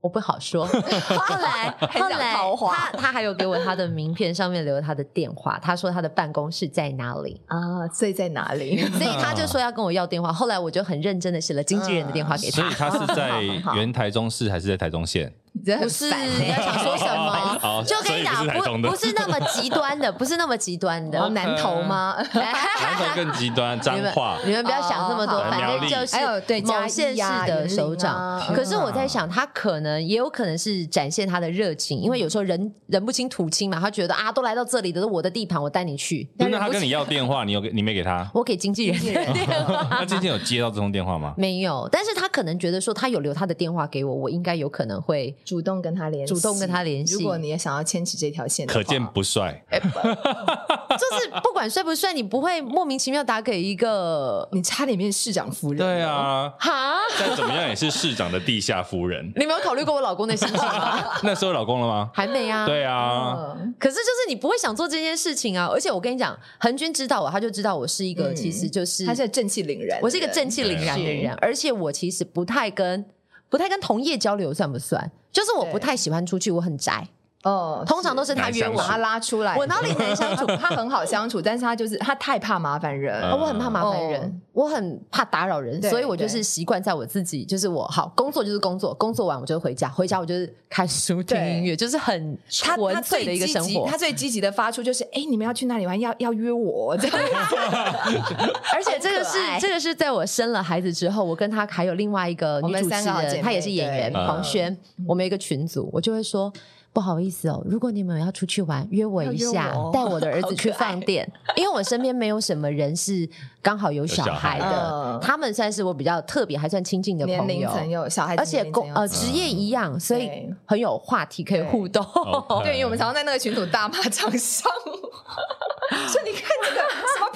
我不好说。后来，后来他他还有给我他的名片，上面留了他的电话。他说他的办公室在哪里啊？所以在哪里？所以他就说要跟我要电话。后来我就很认真的写了经纪人的电话给他。所以他是在 原台中市还是在台中县？不是你要想说什么？就跟你讲，不不是那么极端的，不是那么极端的。南投吗？南投更极端，脏话。你们不要想这么多，反正就是对某县市的首长。可是我在想，他可能也有可能是展现他的热情，因为有时候人人不清土清嘛，他觉得啊，都来到这里的，是我的地盘，我带你去。那他跟你要电话，你有给你没给他？我给经纪人电话。那经纪人有接到这通电话吗？没有，但是他可能觉得说他有留他的电话给我，我应该有可能会。主动跟他联系，主动跟他联系。如果你也想要牵起这条线，可见不帅。就是不管帅不帅，你不会莫名其妙打给一个你差点变市长夫人。对啊，哈，再怎么样也是市长的地下夫人。你没有考虑过我老公的心情吗？那时候老公了吗？还没啊。对啊、嗯，可是就是你不会想做这件事情啊。而且我跟你讲，恒君知道我，他就知道我是一个，其实就是、嗯、他是正气凛然，我是一个正气凛然的人，而且我其实不太跟。不太跟同业交流算不算？就是我不太喜欢出去，我很宅。哦，通常都是他约我，他拉出来。我哪里难相处？他很好相处，但是他就是他太怕麻烦人。我很怕麻烦人，我很怕打扰人，所以我就是习惯在我自己，就是我好工作就是工作，工作完我就回家，回家我就是看书听音乐，就是很纯粹的一个生活。他最积极的发出就是：哎，你们要去哪里玩？要要约我。这样。而且这个是这个是在我生了孩子之后，我跟他还有另外一个女主持人，她也是演员黄轩，我们有一个群组，我就会说。不好意思哦，如果你们要出去玩，约我一下，带我的儿子去饭店，因为我身边没有什么人是刚好有小孩。的，他们算是我比较特别还算亲近的朋友，年龄层有小孩，而且工呃职业一样，所以很有话题可以互动。对，因为我们常常在那个群组大骂厂商，所以你看这个，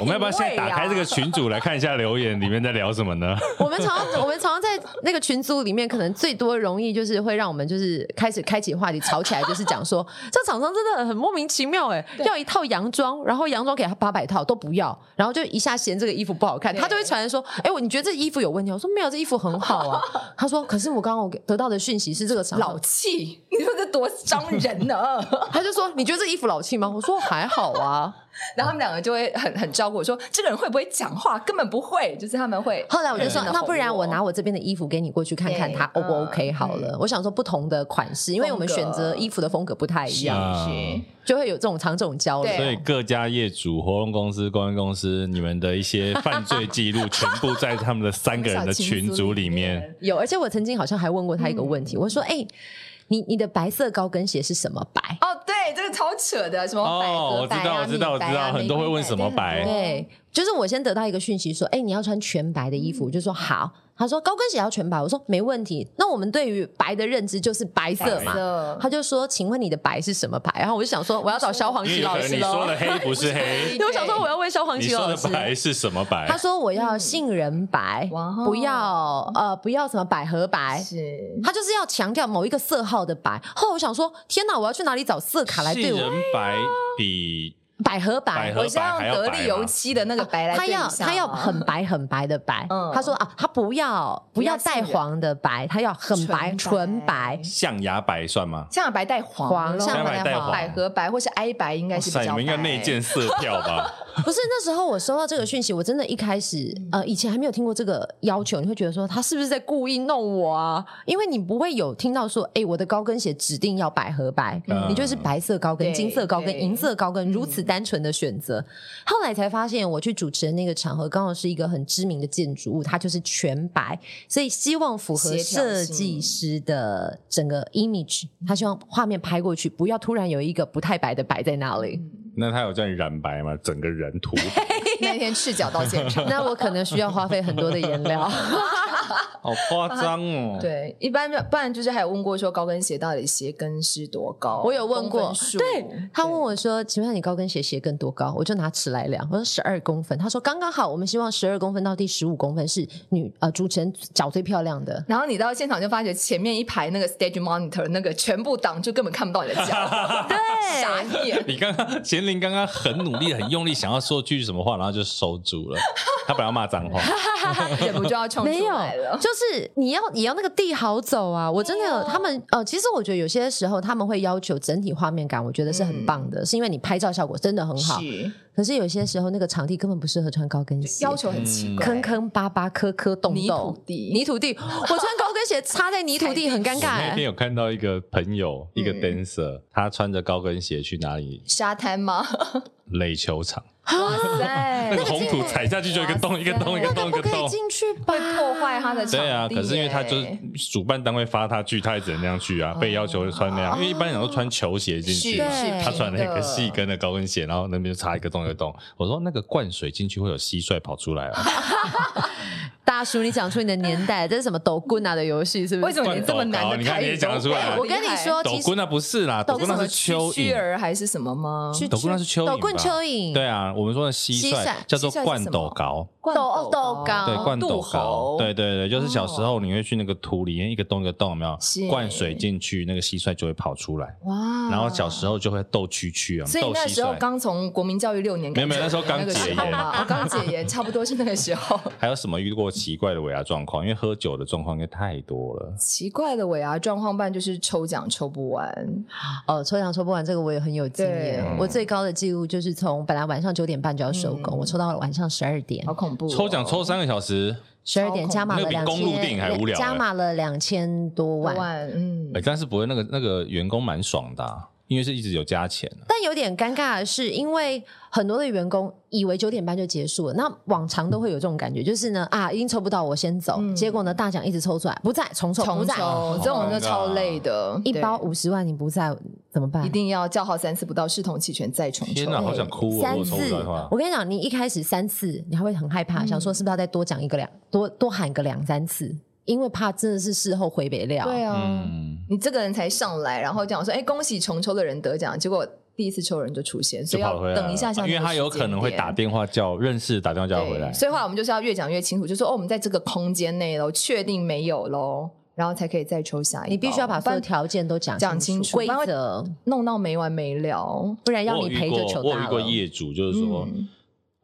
我们要不要先打开这个群组来看一下留言里面在聊什么呢？我们常常我们常常在那个群组里面，可能最多容易就是会让我们就是开始开启话题，吵起来。就是讲说，这厂商真的很莫名其妙哎，要一套洋装，然后洋装给他八百套都不要，然后就一下嫌这个衣服不好看，他就会传来说，哎，我你觉得这衣服有问题？我说没有，这衣服很好啊。他说，可是我刚刚我得到的讯息是这个厂老气，你说这多伤人呢？他就说，你觉得这衣服老气吗？我说还好啊。然后他们两个就会很很照顾我说，这个人会不会讲话？根本不会，就是他们会。后来我就说，那不然我拿我这边的衣服给你过去看看，他 O 不 OK 好了。我想说不同的款式，因为我们选择衣服的风格不太一样，就会有这种常这种交流。所以各家业主、活动公司、公关公司，你们的一些犯罪记录 全部在他们的三个人的群组里面有。而且我曾经好像还问过他一个问题，我说：“哎。”你你的白色高跟鞋是什么白？哦，对，这个超扯的，什么白和白啊？我知道，我知道，我知道，很多会问什么白？对，就是我先得到一个讯息说，哎，你要穿全白的衣服，我就说好。他说高跟鞋要全白，我说没问题。那我们对于白的认知就是白色嘛。他就说，请问你的白是什么白？然后我就想说，我要找萧煌奇老师喽。你说的黑不是黑，因为我想说我要问萧煌奇老师。你说的白是什么白？他说我要杏仁白，不要呃不要什么百合白。是，他就是要强调某一个色号的白。后来我想说，天哪，我要去哪里找色卡来对我？杏仁白比。百合白，我是要用得力油漆的那个白来。他要他要很白很白的白。他说啊，他不要不要带黄的白，他要很白纯白。象牙白算吗？象牙白带黄，象牙白带黄。百合白或是哀白应该是比较白。你们应该内建色票吧？不是，那时候我收到这个讯息，我真的一开始呃以前还没有听过这个要求，你会觉得说他是不是在故意弄我啊？因为你不会有听到说，哎，我的高跟鞋指定要百合白，你就是白色高跟、金色高跟、银色高跟，如此。单纯的选择，后来才发现，我去主持的那个场合刚好是一个很知名的建筑物，它就是全白，所以希望符合设计师的整个 image，他希望画面拍过去不要突然有一个不太白的白在那里。那他有叫你染白吗？整个人涂？那天赤脚到现场，那我可能需要花费很多的颜料。好夸张哦！对，一般不然就是还有问过说高跟鞋到底鞋跟是多高？我有问过，对，他问我说：“请问你高跟鞋鞋跟多高？”我就拿尺来量，我说十二公分。他说刚刚好，我们希望十二公分到第十五公分是女呃主持人脚最漂亮的。然后你到现场就发觉前面一排那个 stage monitor 那个全部挡，就根本看不到你的脚。对，傻眼。你刚刚贤玲刚刚很努力很用力想要说句什么话，然后就收住了。他本来要骂脏话，忍不住要冲出来了。就是你要你要那个地好走啊！我真的有他们呃，其实我觉得有些时候他们会要求整体画面感，我觉得是很棒的，是因为你拍照效果真的很好。可是有些时候那个场地根本不适合穿高跟鞋，要求很奇怪，坑坑巴巴、磕磕洞洞、泥土地、泥土地。我穿高跟鞋插在泥土地很尴尬。那天有看到一个朋友，一个 dancer，他穿着高跟鞋去哪里？沙滩吗？垒球场。哇塞！那个红土踩下去就一个洞，一个洞，一个洞，一个洞，可以进去吧？会破坏它的场地。对啊，可是因为他就是主办单位发他去，他也只能那样去啊，被要求穿那样。因为一般人都穿球鞋进去，他穿那个细跟的高跟鞋，然后那边就插一个洞一个洞。我说那个灌水进去会有蟋蟀跑出来啊。大大叔，你讲出你的年代，这是什么抖棍啊的游戏？是不是？为什么你这么难的？你看你也讲得出来。我跟你说，抖棍那不是啦，抖棍那是蚯蚓儿还是什么吗？抖棍那是蚯蚓。抖棍蚯蚓。对啊，我们说的蟋蟀叫做灌斗高。斗斗高。对，灌豆糕。对对对，就是小时候你会去那个土里面一个洞一个洞，有没有？灌水进去，那个蟋蟀就会跑出来。哇！然后小时候就会斗蛐蛐啊，所以那时候刚从国民教育六年，没有没有，那时候刚解严，我刚解严，差不多是那个时候。还有什么遇过奇怪的尾牙状况？因为喝酒的状况应该太多了。奇怪的尾牙状况，不然就是抽奖抽不完。哦，抽奖抽不完，这个我也很有经验。我最高的记录就是从本来晚上九点半就要收工，我抽到了晚上十二点，好恐怖！抽奖抽三个小时，十二点加码了两千，加码了两千多万。嗯，哎，但是不会，那个那个员工蛮爽的，因为是一直有加钱。但有点尴尬的是，因为。很多的员工以为九点半就结束了，那往常都会有这种感觉，就是呢啊，已经抽不到，我先走。结果呢，大奖一直抽出来，不在，重抽，不在，这种就超累的。一包五十万，你不在怎么办？一定要叫号三次不到，视同弃权再重抽。天哪，好想哭！三次，我跟你讲，你一开始三次，你还会很害怕，想说是不是要再多讲一个两，多多喊个两三次，因为怕真的是事后回不了。对啊，你这个人才上来，然后讲说，哎，恭喜重抽的人得奖，结果。第一次抽人就出现，所以要等一下下，因为他有可能会打电话叫认识打电话叫回来。所以话我们就是要越讲越清楚，就说哦，我们在这个空间内喽，确定没有喽，然后才可以再抽下一。你必须要把所有条件都讲讲清楚，规则弄到没完没了，不然要你陪着求大了。我有一个业主就是说，嗯、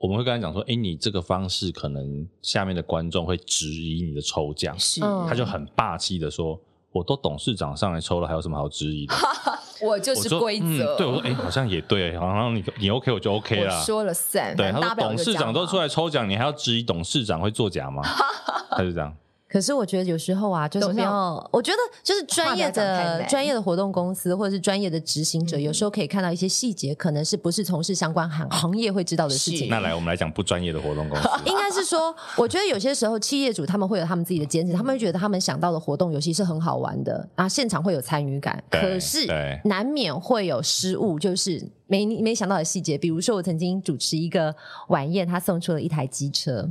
我们会跟他讲说，哎，你这个方式可能下面的观众会质疑你的抽奖，是，他就很霸气的说，我都董事长上来抽了，还有什么好质疑的？我就是规则、嗯，对我说，哎、欸，好像也对，好像你你 OK，我就 OK 了。说了算，对，他说董事长都出来抽奖，你还要质疑董事长会作假吗？他就这样。可是我觉得有时候啊，就是没有，我觉得就是专业的专业的活动公司或者是专业的执行者，有时候可以看到一些细节，可能是不是从事相关行行业会知道的事情。那来，我们来讲不专业的活动公司。应该是说，我觉得有些时候企业主他们会有他们自己的坚持，他们会觉得他们想到的活动游戏是很好玩的啊，现场会有参与感。可是难免会有失误，就是没没想到的细节。比如说，我曾经主持一个晚宴，他送出了一台机车。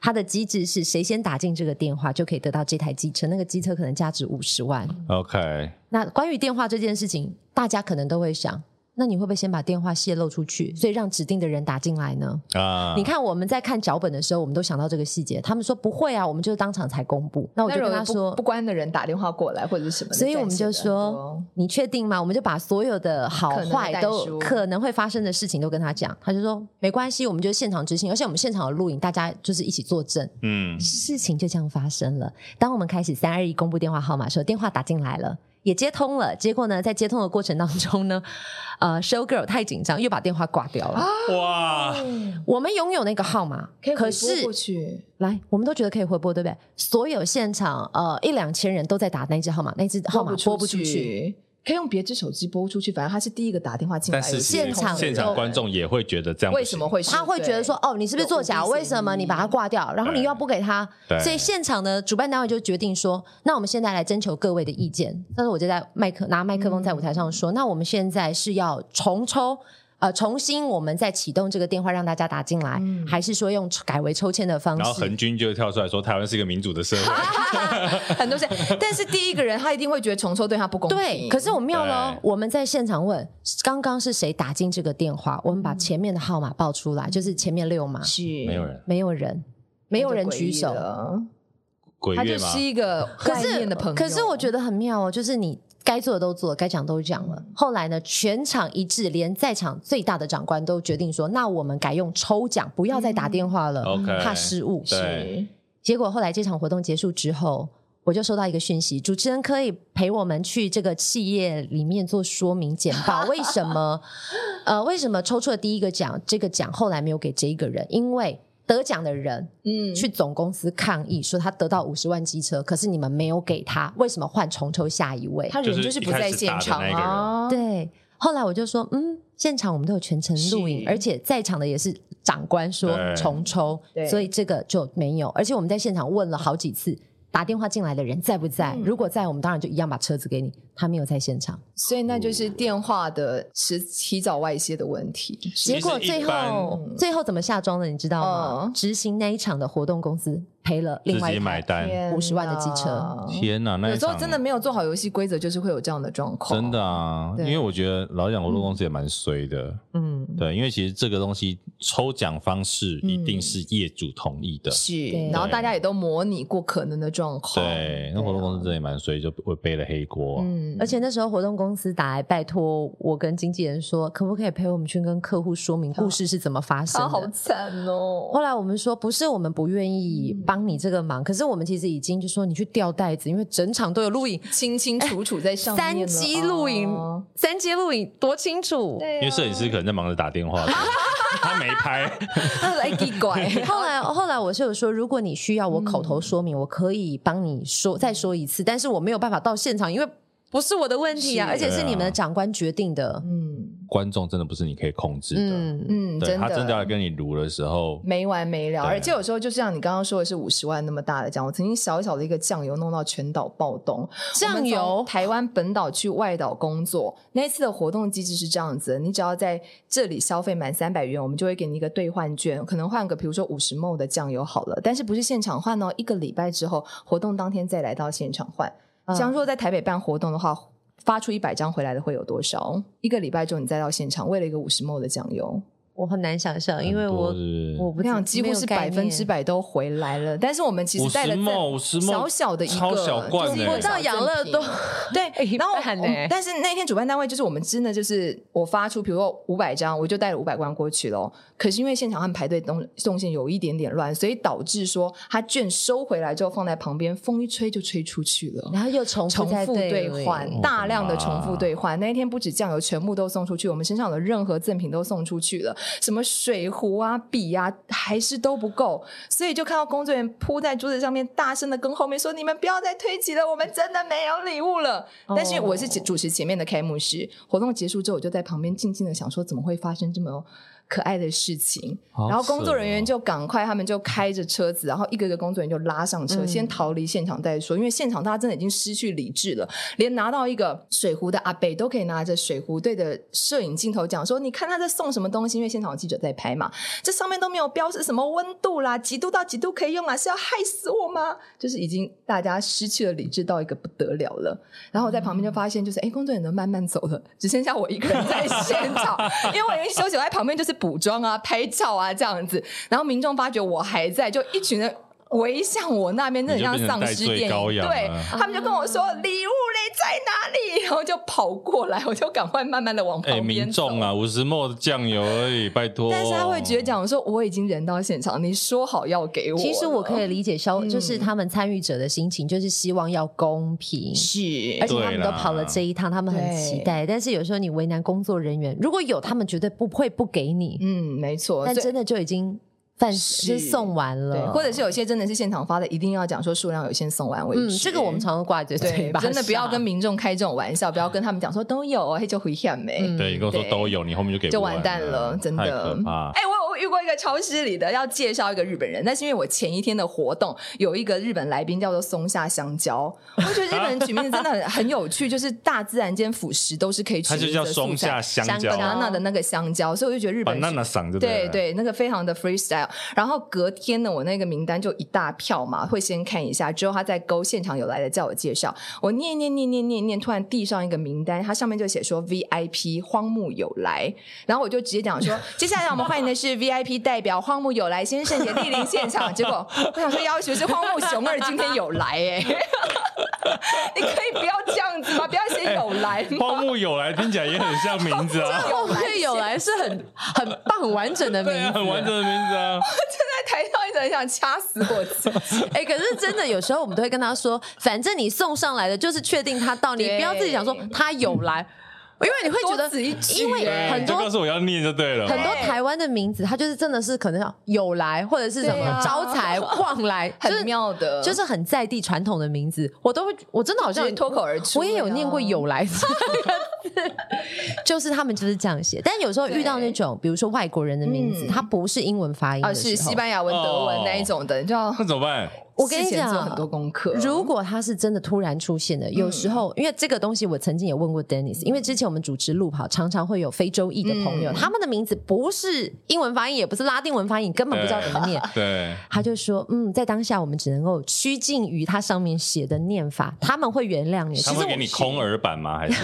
它的机制是谁先打进这个电话，就可以得到这台机车。那个机车可能价值五十万。OK。那关于电话这件事情，大家可能都会想。那你会不会先把电话泄露出去，所以让指定的人打进来呢？啊！你看我们在看脚本的时候，我们都想到这个细节。他们说不会啊，我们就是当场才公布。那我就跟他说，不关的人打电话过来或者是什么，所以我们就说，你确定吗？我们就把所有的好坏都可能会发生的事情都跟他讲。他就说没关系，我们就现场执行，而且我们现场有录影，大家就是一起作证。嗯，事情就这样发生了。当我们开始三二一公布电话号码的时候，电话打进来了。也接通了，结果呢，在接通的过程当中呢，呃，show girl 太紧张，又把电话挂掉了。哇！我们拥有那个号码，可是过去来，我们都觉得可以回拨，对不对？所有现场呃一两千人都在打那只号码，那只号码拨不出去。可以用别只手机拨出去，反正他是第一个打电话进来。但是现场现场观众也会觉得这样，为什么会？他会觉得说：“哦，你是不是作假？为什么你把它挂掉？然后你又要拨给他？”所以现场的主办单位就决定说：“那我们现在来征求各位的意见。”但是我就在麦克拿麦克风在舞台上说：“那我们现在是要重抽。”呃，重新我们再启动这个电话让大家打进来，嗯、还是说用改为抽签的方式？然后恒军就跳出来说，台湾是一个民主的社会，很多事。但是第一个人他一定会觉得重抽对他不公平。对，可是我妙了，我们在现场问刚刚是谁打进这个电话，我们把前面的号码报出来，就是前面六码是没有人，没有人，没有人举手，他就是一个外面的朋友。可是我觉得很妙哦，就是你。该做的都做了，该讲都讲了。后来呢，全场一致，连在场最大的长官都决定说：“那我们改用抽奖，不要再打电话了，嗯、怕失误。”对。结果后来这场活动结束之后，我就收到一个讯息：主持人可以陪我们去这个企业里面做说明简报。为什么？呃，为什么抽出了第一个奖？这个奖后来没有给这一个人？因为。得奖的人，嗯，去总公司抗议说他得到五十万机车，可是你们没有给他，为什么换重抽下一位？他人就是不在现场啊。对，后来我就说，嗯，现场我们都有全程录影，而且在场的也是长官说重抽，对所以这个就没有。而且我们在现场问了好几次，打电话进来的人在不在？嗯、如果在，我们当然就一样把车子给你。他没有在现场，所以那就是电话的迟提早外泄的问题。结果最后最后怎么下庄的，你知道吗？执、嗯、行那一场的活动公司赔了另外一台五十万的机车。天哪！那有时候真的没有做好游戏规则，就是会有这样的状况。真的啊，因为我觉得老实讲，活动公司也蛮衰的。嗯，对，因为其实这个东西抽奖方式一定是业主同意的，嗯、是，然后大家也都模拟过可能的状况。对，那活动公司真的也蛮衰，就会背了黑锅。嗯。而且那时候活动公司打来拜托我跟经纪人说，可不可以陪我们去跟客户说明故事是怎么发生的？好惨哦！后来我们说不是我们不愿意帮你这个忙，可是我们其实已经就说你去调袋子，因为整场都有录影，清清楚楚在上面。三机录影，三机录影多清楚。因为摄影师可能在忙着打电话，他没拍。他说：“哎，奇怪。”后来后来我是有说，如果你需要我口头说明，我可以帮你说再说一次，但是我没有办法到现场，因为。不是我的问题啊，而且是你们的长官决定的。嗯，观众真的不是你可以控制的。嗯嗯，对，他真的要跟你撸的时候没完没了，而且有时候就像你刚刚说的是五十万那么大的奖，我曾经小小的一个酱油弄到全岛暴动。酱油，台湾本岛去外岛工作那一次的活动机制是这样子：你只要在这里消费满三百元，我们就会给你一个兑换券，可能换个比如说五十 ml 的酱油好了，但是不是现场换哦，一个礼拜之后活动当天再来到现场换。像说在台北办活动的话，发出一百张回来的会有多少？一个礼拜之后你再到现场，为了一个五十 ml 的酱油。我很难想象，因为我我不想几乎是百分之百都回来了。但是我们其实带了小小的一个，就是我知道养乐多对，然后但是那天主办单位就是我们真的就是我发出，比如说五百张，我就带了五百罐过去喽。可是因为现场他们排队动动线有一点点乱，所以导致说他券收回来之后放在旁边，风一吹就吹出去了，然后又重重复兑换，大量的重复兑换。那一天不止酱油全部都送出去，我们身上的任何赠品都送出去了。什么水壶啊、笔啊，还是都不够，所以就看到工作人员扑在桌子上面，大声的跟后面说：“你们不要再推挤了，我们真的没有礼物了。”但是我是主持前面的开幕式，活动结束之后，我就在旁边静静的想说：“怎么会发生这么？”可爱的事情，然后工作人员就赶快，他们就开着车子，然后一个个工作人员就拉上车，嗯、先逃离现场再说。因为现场大家真的已经失去理智了，连拿到一个水壶的阿北都可以拿着水壶对着摄影镜头讲说：“你看他在送什么东西？”因为现场有记者在拍嘛，这上面都没有标示什么温度啦，几度到几度可以用啊？是要害死我吗？就是已经大家失去了理智到一个不得了了。然后我在旁边就发现，就是哎，工作人员都慢慢走了，只剩下我一个人在现场，因为我已经休息，我在旁边就是。补妆啊，拍照啊，这样子，然后民众发觉我还在，就一群人围向我那边，那很像丧尸电影。对，他们就跟我说：“礼物嘞在哪里？” 然后就跑过来，我就赶快慢慢的往旁边走。民众啊，五十 ml 的酱油而已，拜托。但是他会直接讲说我已经人到现场，你说好要给我。其实我可以理解消，就是他们参与者的心情，就是希望要公平。是，而且他们都跑了这一趟，他们很期待。但是有时候你为难工作人员，如果有，他们绝对不会不给你。嗯，没错。但真的就已经。饭是送完了，或者是有些真的是现场发的，一定要讲说数量有限，送完为止。嗯，这个我们常常挂着嘴巴，真的不要跟民众开这种玩笑，不要跟他们讲说都有，嘿就回险没。对，你跟我说都有，你后面就给就完蛋了，真的。哎，我我遇过一个超市里的，要介绍一个日本人，但是因为我前一天的活动有一个日本来宾叫做松下香蕉，我觉得日本人取名字真的很很有趣，就是大自然间腐蚀都是可以取的，它就叫松下香蕉，banana 的那个香蕉，所以我就觉得日本 banana 嗓子对？对，那个非常的 freestyle，然后隔。天呢，我那个名单就一大票嘛，会先看一下，之后他再勾现场有来的叫我介绍，我念念念念念念，突然递上一个名单，它上面就写说 VIP 荒木有来，然后我就直接讲说，接下来我们欢迎的是 VIP 代表荒木有来先生也莅临现场，结果我想说要求是荒木雄二今天有来哎、欸，你可以不要这样子吗？不要写有来，荒木有来听起来也很像名字啊，荒木有来是很很棒很完整的名字，啊，很完整的名字啊，正在台上一直很想掐死我自己。哎、欸，可是真的有时候我们都会跟他说，反正你送上来的就是确定他到，你不要自己想说他有来。因为你会觉得，因为很多告诉我要念就对了。很多台湾的名字，它就是真的是可能有来或者是什么招财旺来，很妙的，就是很在地传统的名字，我都会，我真的好像脱口而出。我也有念过有来，就是他们就是这样写。但有时候遇到那种，比如说外国人的名字，它不是英文发音，而是西班牙文、德文那一种的，你知道那怎么办？我跟你讲，做很多功课。如果他是真的突然出现的，有时候、嗯、因为这个东西，我曾经也问过 Dennis，因为之前我们主持路跑，常常会有非洲裔的朋友、嗯，他们的名字不是英文发音，也不是拉丁文发音，根本不知道怎么念。对，他就说，嗯，在当下我们只能够趋近于他上面写的念法，他们会原谅你。他会给你空耳版吗？还是？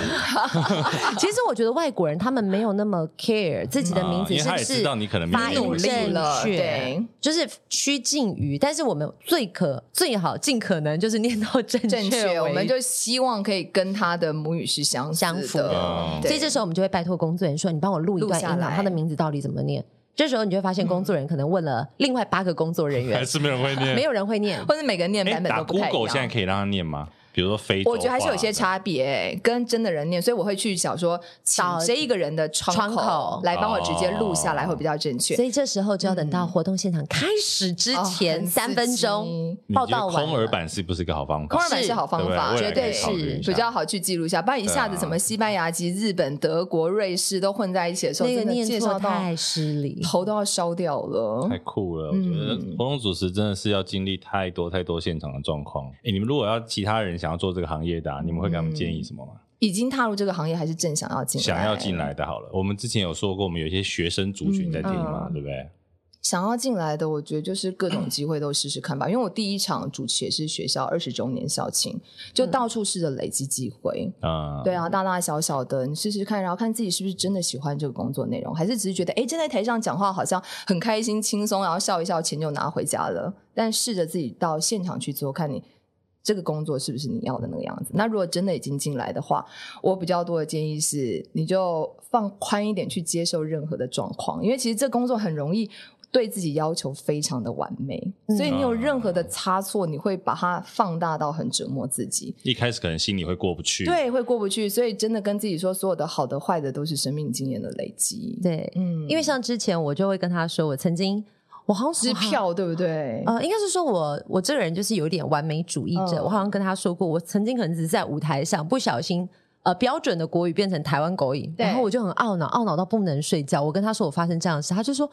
其实我觉得外国人他们没有那么 care 自己的名字是不是发音正确，对，就是趋近于，但是我们最可。最好尽可能就是念到正确，正确，我们就希望可以跟他的母语是相相符的。所以这时候我们就会拜托工作人员说：“你帮我录一段音档，他的名字到底怎么念？”这时候你就会发现，工作人员可能问了另外八个工作人员，还是没有人会念，没有人会念，或者每个人念版本都不太一样。Google 现在可以让他念吗？比如说非洲，我觉得还是有些差别、欸，跟真的人念，所以我会去想说，找这一个人的窗口来帮我直接录下来会比较正确。所以这时候就要等到活动现场开始之前三分钟报道完。空耳版是不是一个好方法？空耳版是好方法，绝对是比较好去记录一下，不然一下子什么西班牙籍、日本、德国、瑞士都混在一起的时候，那个念错太失礼，头都要烧掉了。太酷了，我觉得活动主持真的是要经历太多太多现场的状况。哎，你们如果要其他人想要做这个行业的，你们会给他们建议什么吗？已经踏入这个行业，还是正想要进来？想要进来的，好了。我们之前有说过，我们有一些学生族群在听嘛、嗯，对不对？想要进来的，我觉得就是各种机会都试试看吧。因为我第一场主持也是学校二十周年校庆，就到处试着累积机会。嗯，对啊，大大小小的，你试试看，然后看自己是不是真的喜欢这个工作内容，还是只是觉得，哎，站在台上讲话好像很开心、轻松，然后笑一笑，钱就拿回家了。但试着自己到现场去做，看你。这个工作是不是你要的那个样子？那如果真的已经进来的话，我比较多的建议是，你就放宽一点去接受任何的状况，因为其实这工作很容易对自己要求非常的完美，嗯、所以你有任何的差错，你会把它放大到很折磨自己。一开始可能心里会过不去，对，会过不去，所以真的跟自己说，所有的好的坏的都是生命经验的累积。对，嗯，因为像之前我就会跟他说，我曾经。我好像支票对不对？呃，应该是说我我这个人就是有点完美主义者。嗯、我好像跟他说过，我曾经可能只是在舞台上不小心，呃，标准的国语变成台湾国语，然后我就很懊恼，懊恼到不能睡觉。我跟他说我发生这样的事，他就说。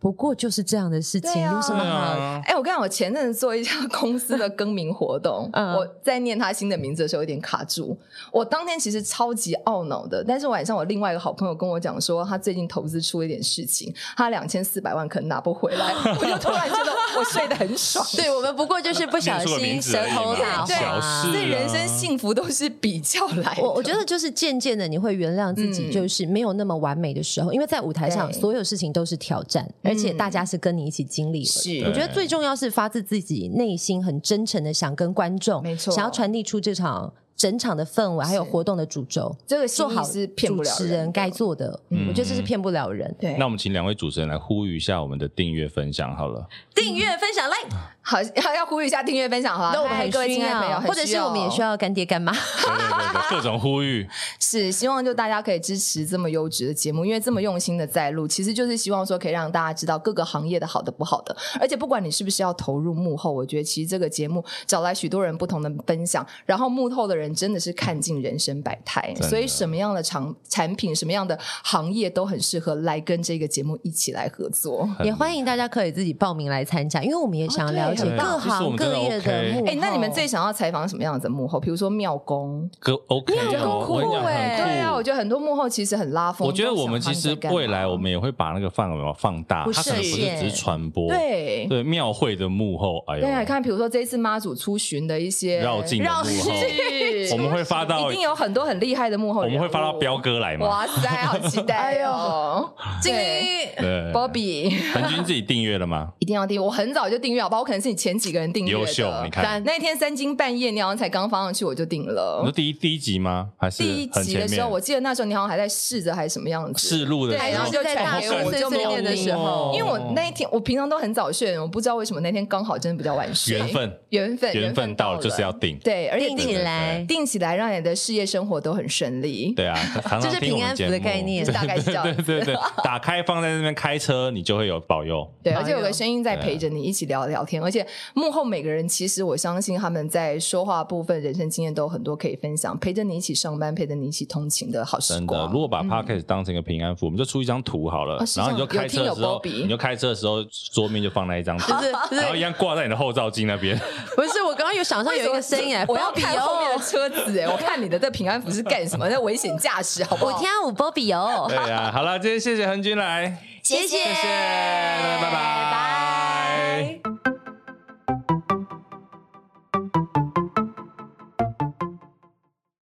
不过就是这样的事情，啊、有什么好？哎、欸，我跟你讲，我前阵子做一家 公司的更名活动，嗯、我在念他新的名字的时候有点卡住。我当天其实超级懊恼的，但是晚上我另外一个好朋友跟我讲说，他最近投资出了一点事情，他两千四百万可能拿不回来。我就突然觉得我睡得很爽。对，我们不过就是不小心舌头打滑，所以人生幸福都是比较来的。我我觉得就是渐渐的你会原谅自己，就是没有那么完美的时候，嗯、因为在舞台上所有事情都是挑战。而且大家是跟你一起经历，是。我觉得最重要是发自自己内心很真诚的想跟观众，没错，想要传递出这场。整场的氛围还有活动的主轴，这个做好是骗不了人该做的。嗯，我觉得这是骗不了人。对，那我们请两位主持人来呼吁一下我们的订阅分享好了。订阅分享来，好，要要呼吁一下订阅分享好了。那我们还各位亲爱的朋友，或者是我们也需要干爹干妈，对对对对，各种呼吁。是希望就大家可以支持这么优质的节目，因为这么用心的在录，其实就是希望说可以让大家知道各个行业的好的不好的。而且不管你是不是要投入幕后，我觉得其实这个节目找来许多人不同的分享，然后幕后的人真的是看尽。人生百态，所以什么样的产产品，什么样的行业都很适合来跟这个节目一起来合作。也欢迎大家可以自己报名来参加，因为我们也想要了解各行各业的幕后。哎、欸，那你们最想要采访什么样子的幕后？比如说庙公，哥 OK，很酷哎、欸，对啊，我觉得很多幕后其实很拉风。我觉得我们其实未来我们也会把那个范围放大，它可能不是只是传播，对对，庙会的幕后，哎呦，对，看比如说这一次妈祖出巡的一些绕境的幕后，我们会发到。一定有很多很厉害的幕后，我们会发到彪哥来吗？哇塞，好期待哦！静瑜、Bobby，恒君自己订阅了吗？一定要订阅，我很早就订阅，好吧？我可能是你前几个人订阅的。优秀，你看那天三更半夜，你好像才刚放上去，我就订了。你说第一第一集吗？还是第一集的时候？我记得那时候你好像还在试着，还是什么样子？试录的，对，然后就传给我，就没念的时候。因为我那一天，我平常都很早睡，我不知道为什么那天刚好真的比较晚睡。缘分，缘分，缘分到了就是要订。对，而且订起来。来，定起来，让你的事业生活都很顺利。对啊，常常这是平安符的概念，大概是这样。对 对对，打开放在那边开车，你就会有保佑。对，而且有个声音在陪着你一起聊聊天，而且幕后每个人其实我相信他们在说话部分人生经验都有很多可以分享，陪着你一起上班，陪着你一起通勤的好时光。真的，如果把 Podcast 当成一个平安符，我们就出一张图好了，然后你就开车的时候，你就开车的时候桌面就放那一张图，然后一样挂在你的后照镜那边。不是，我刚刚有想象有一个声音哎，我要看后面的车车子哎，我看你的这平安符是干什么？这危险驾驶，好不好？五天五波比哦。对啊，好了，今天谢谢恒君来，谢谢，谢谢，拜拜拜。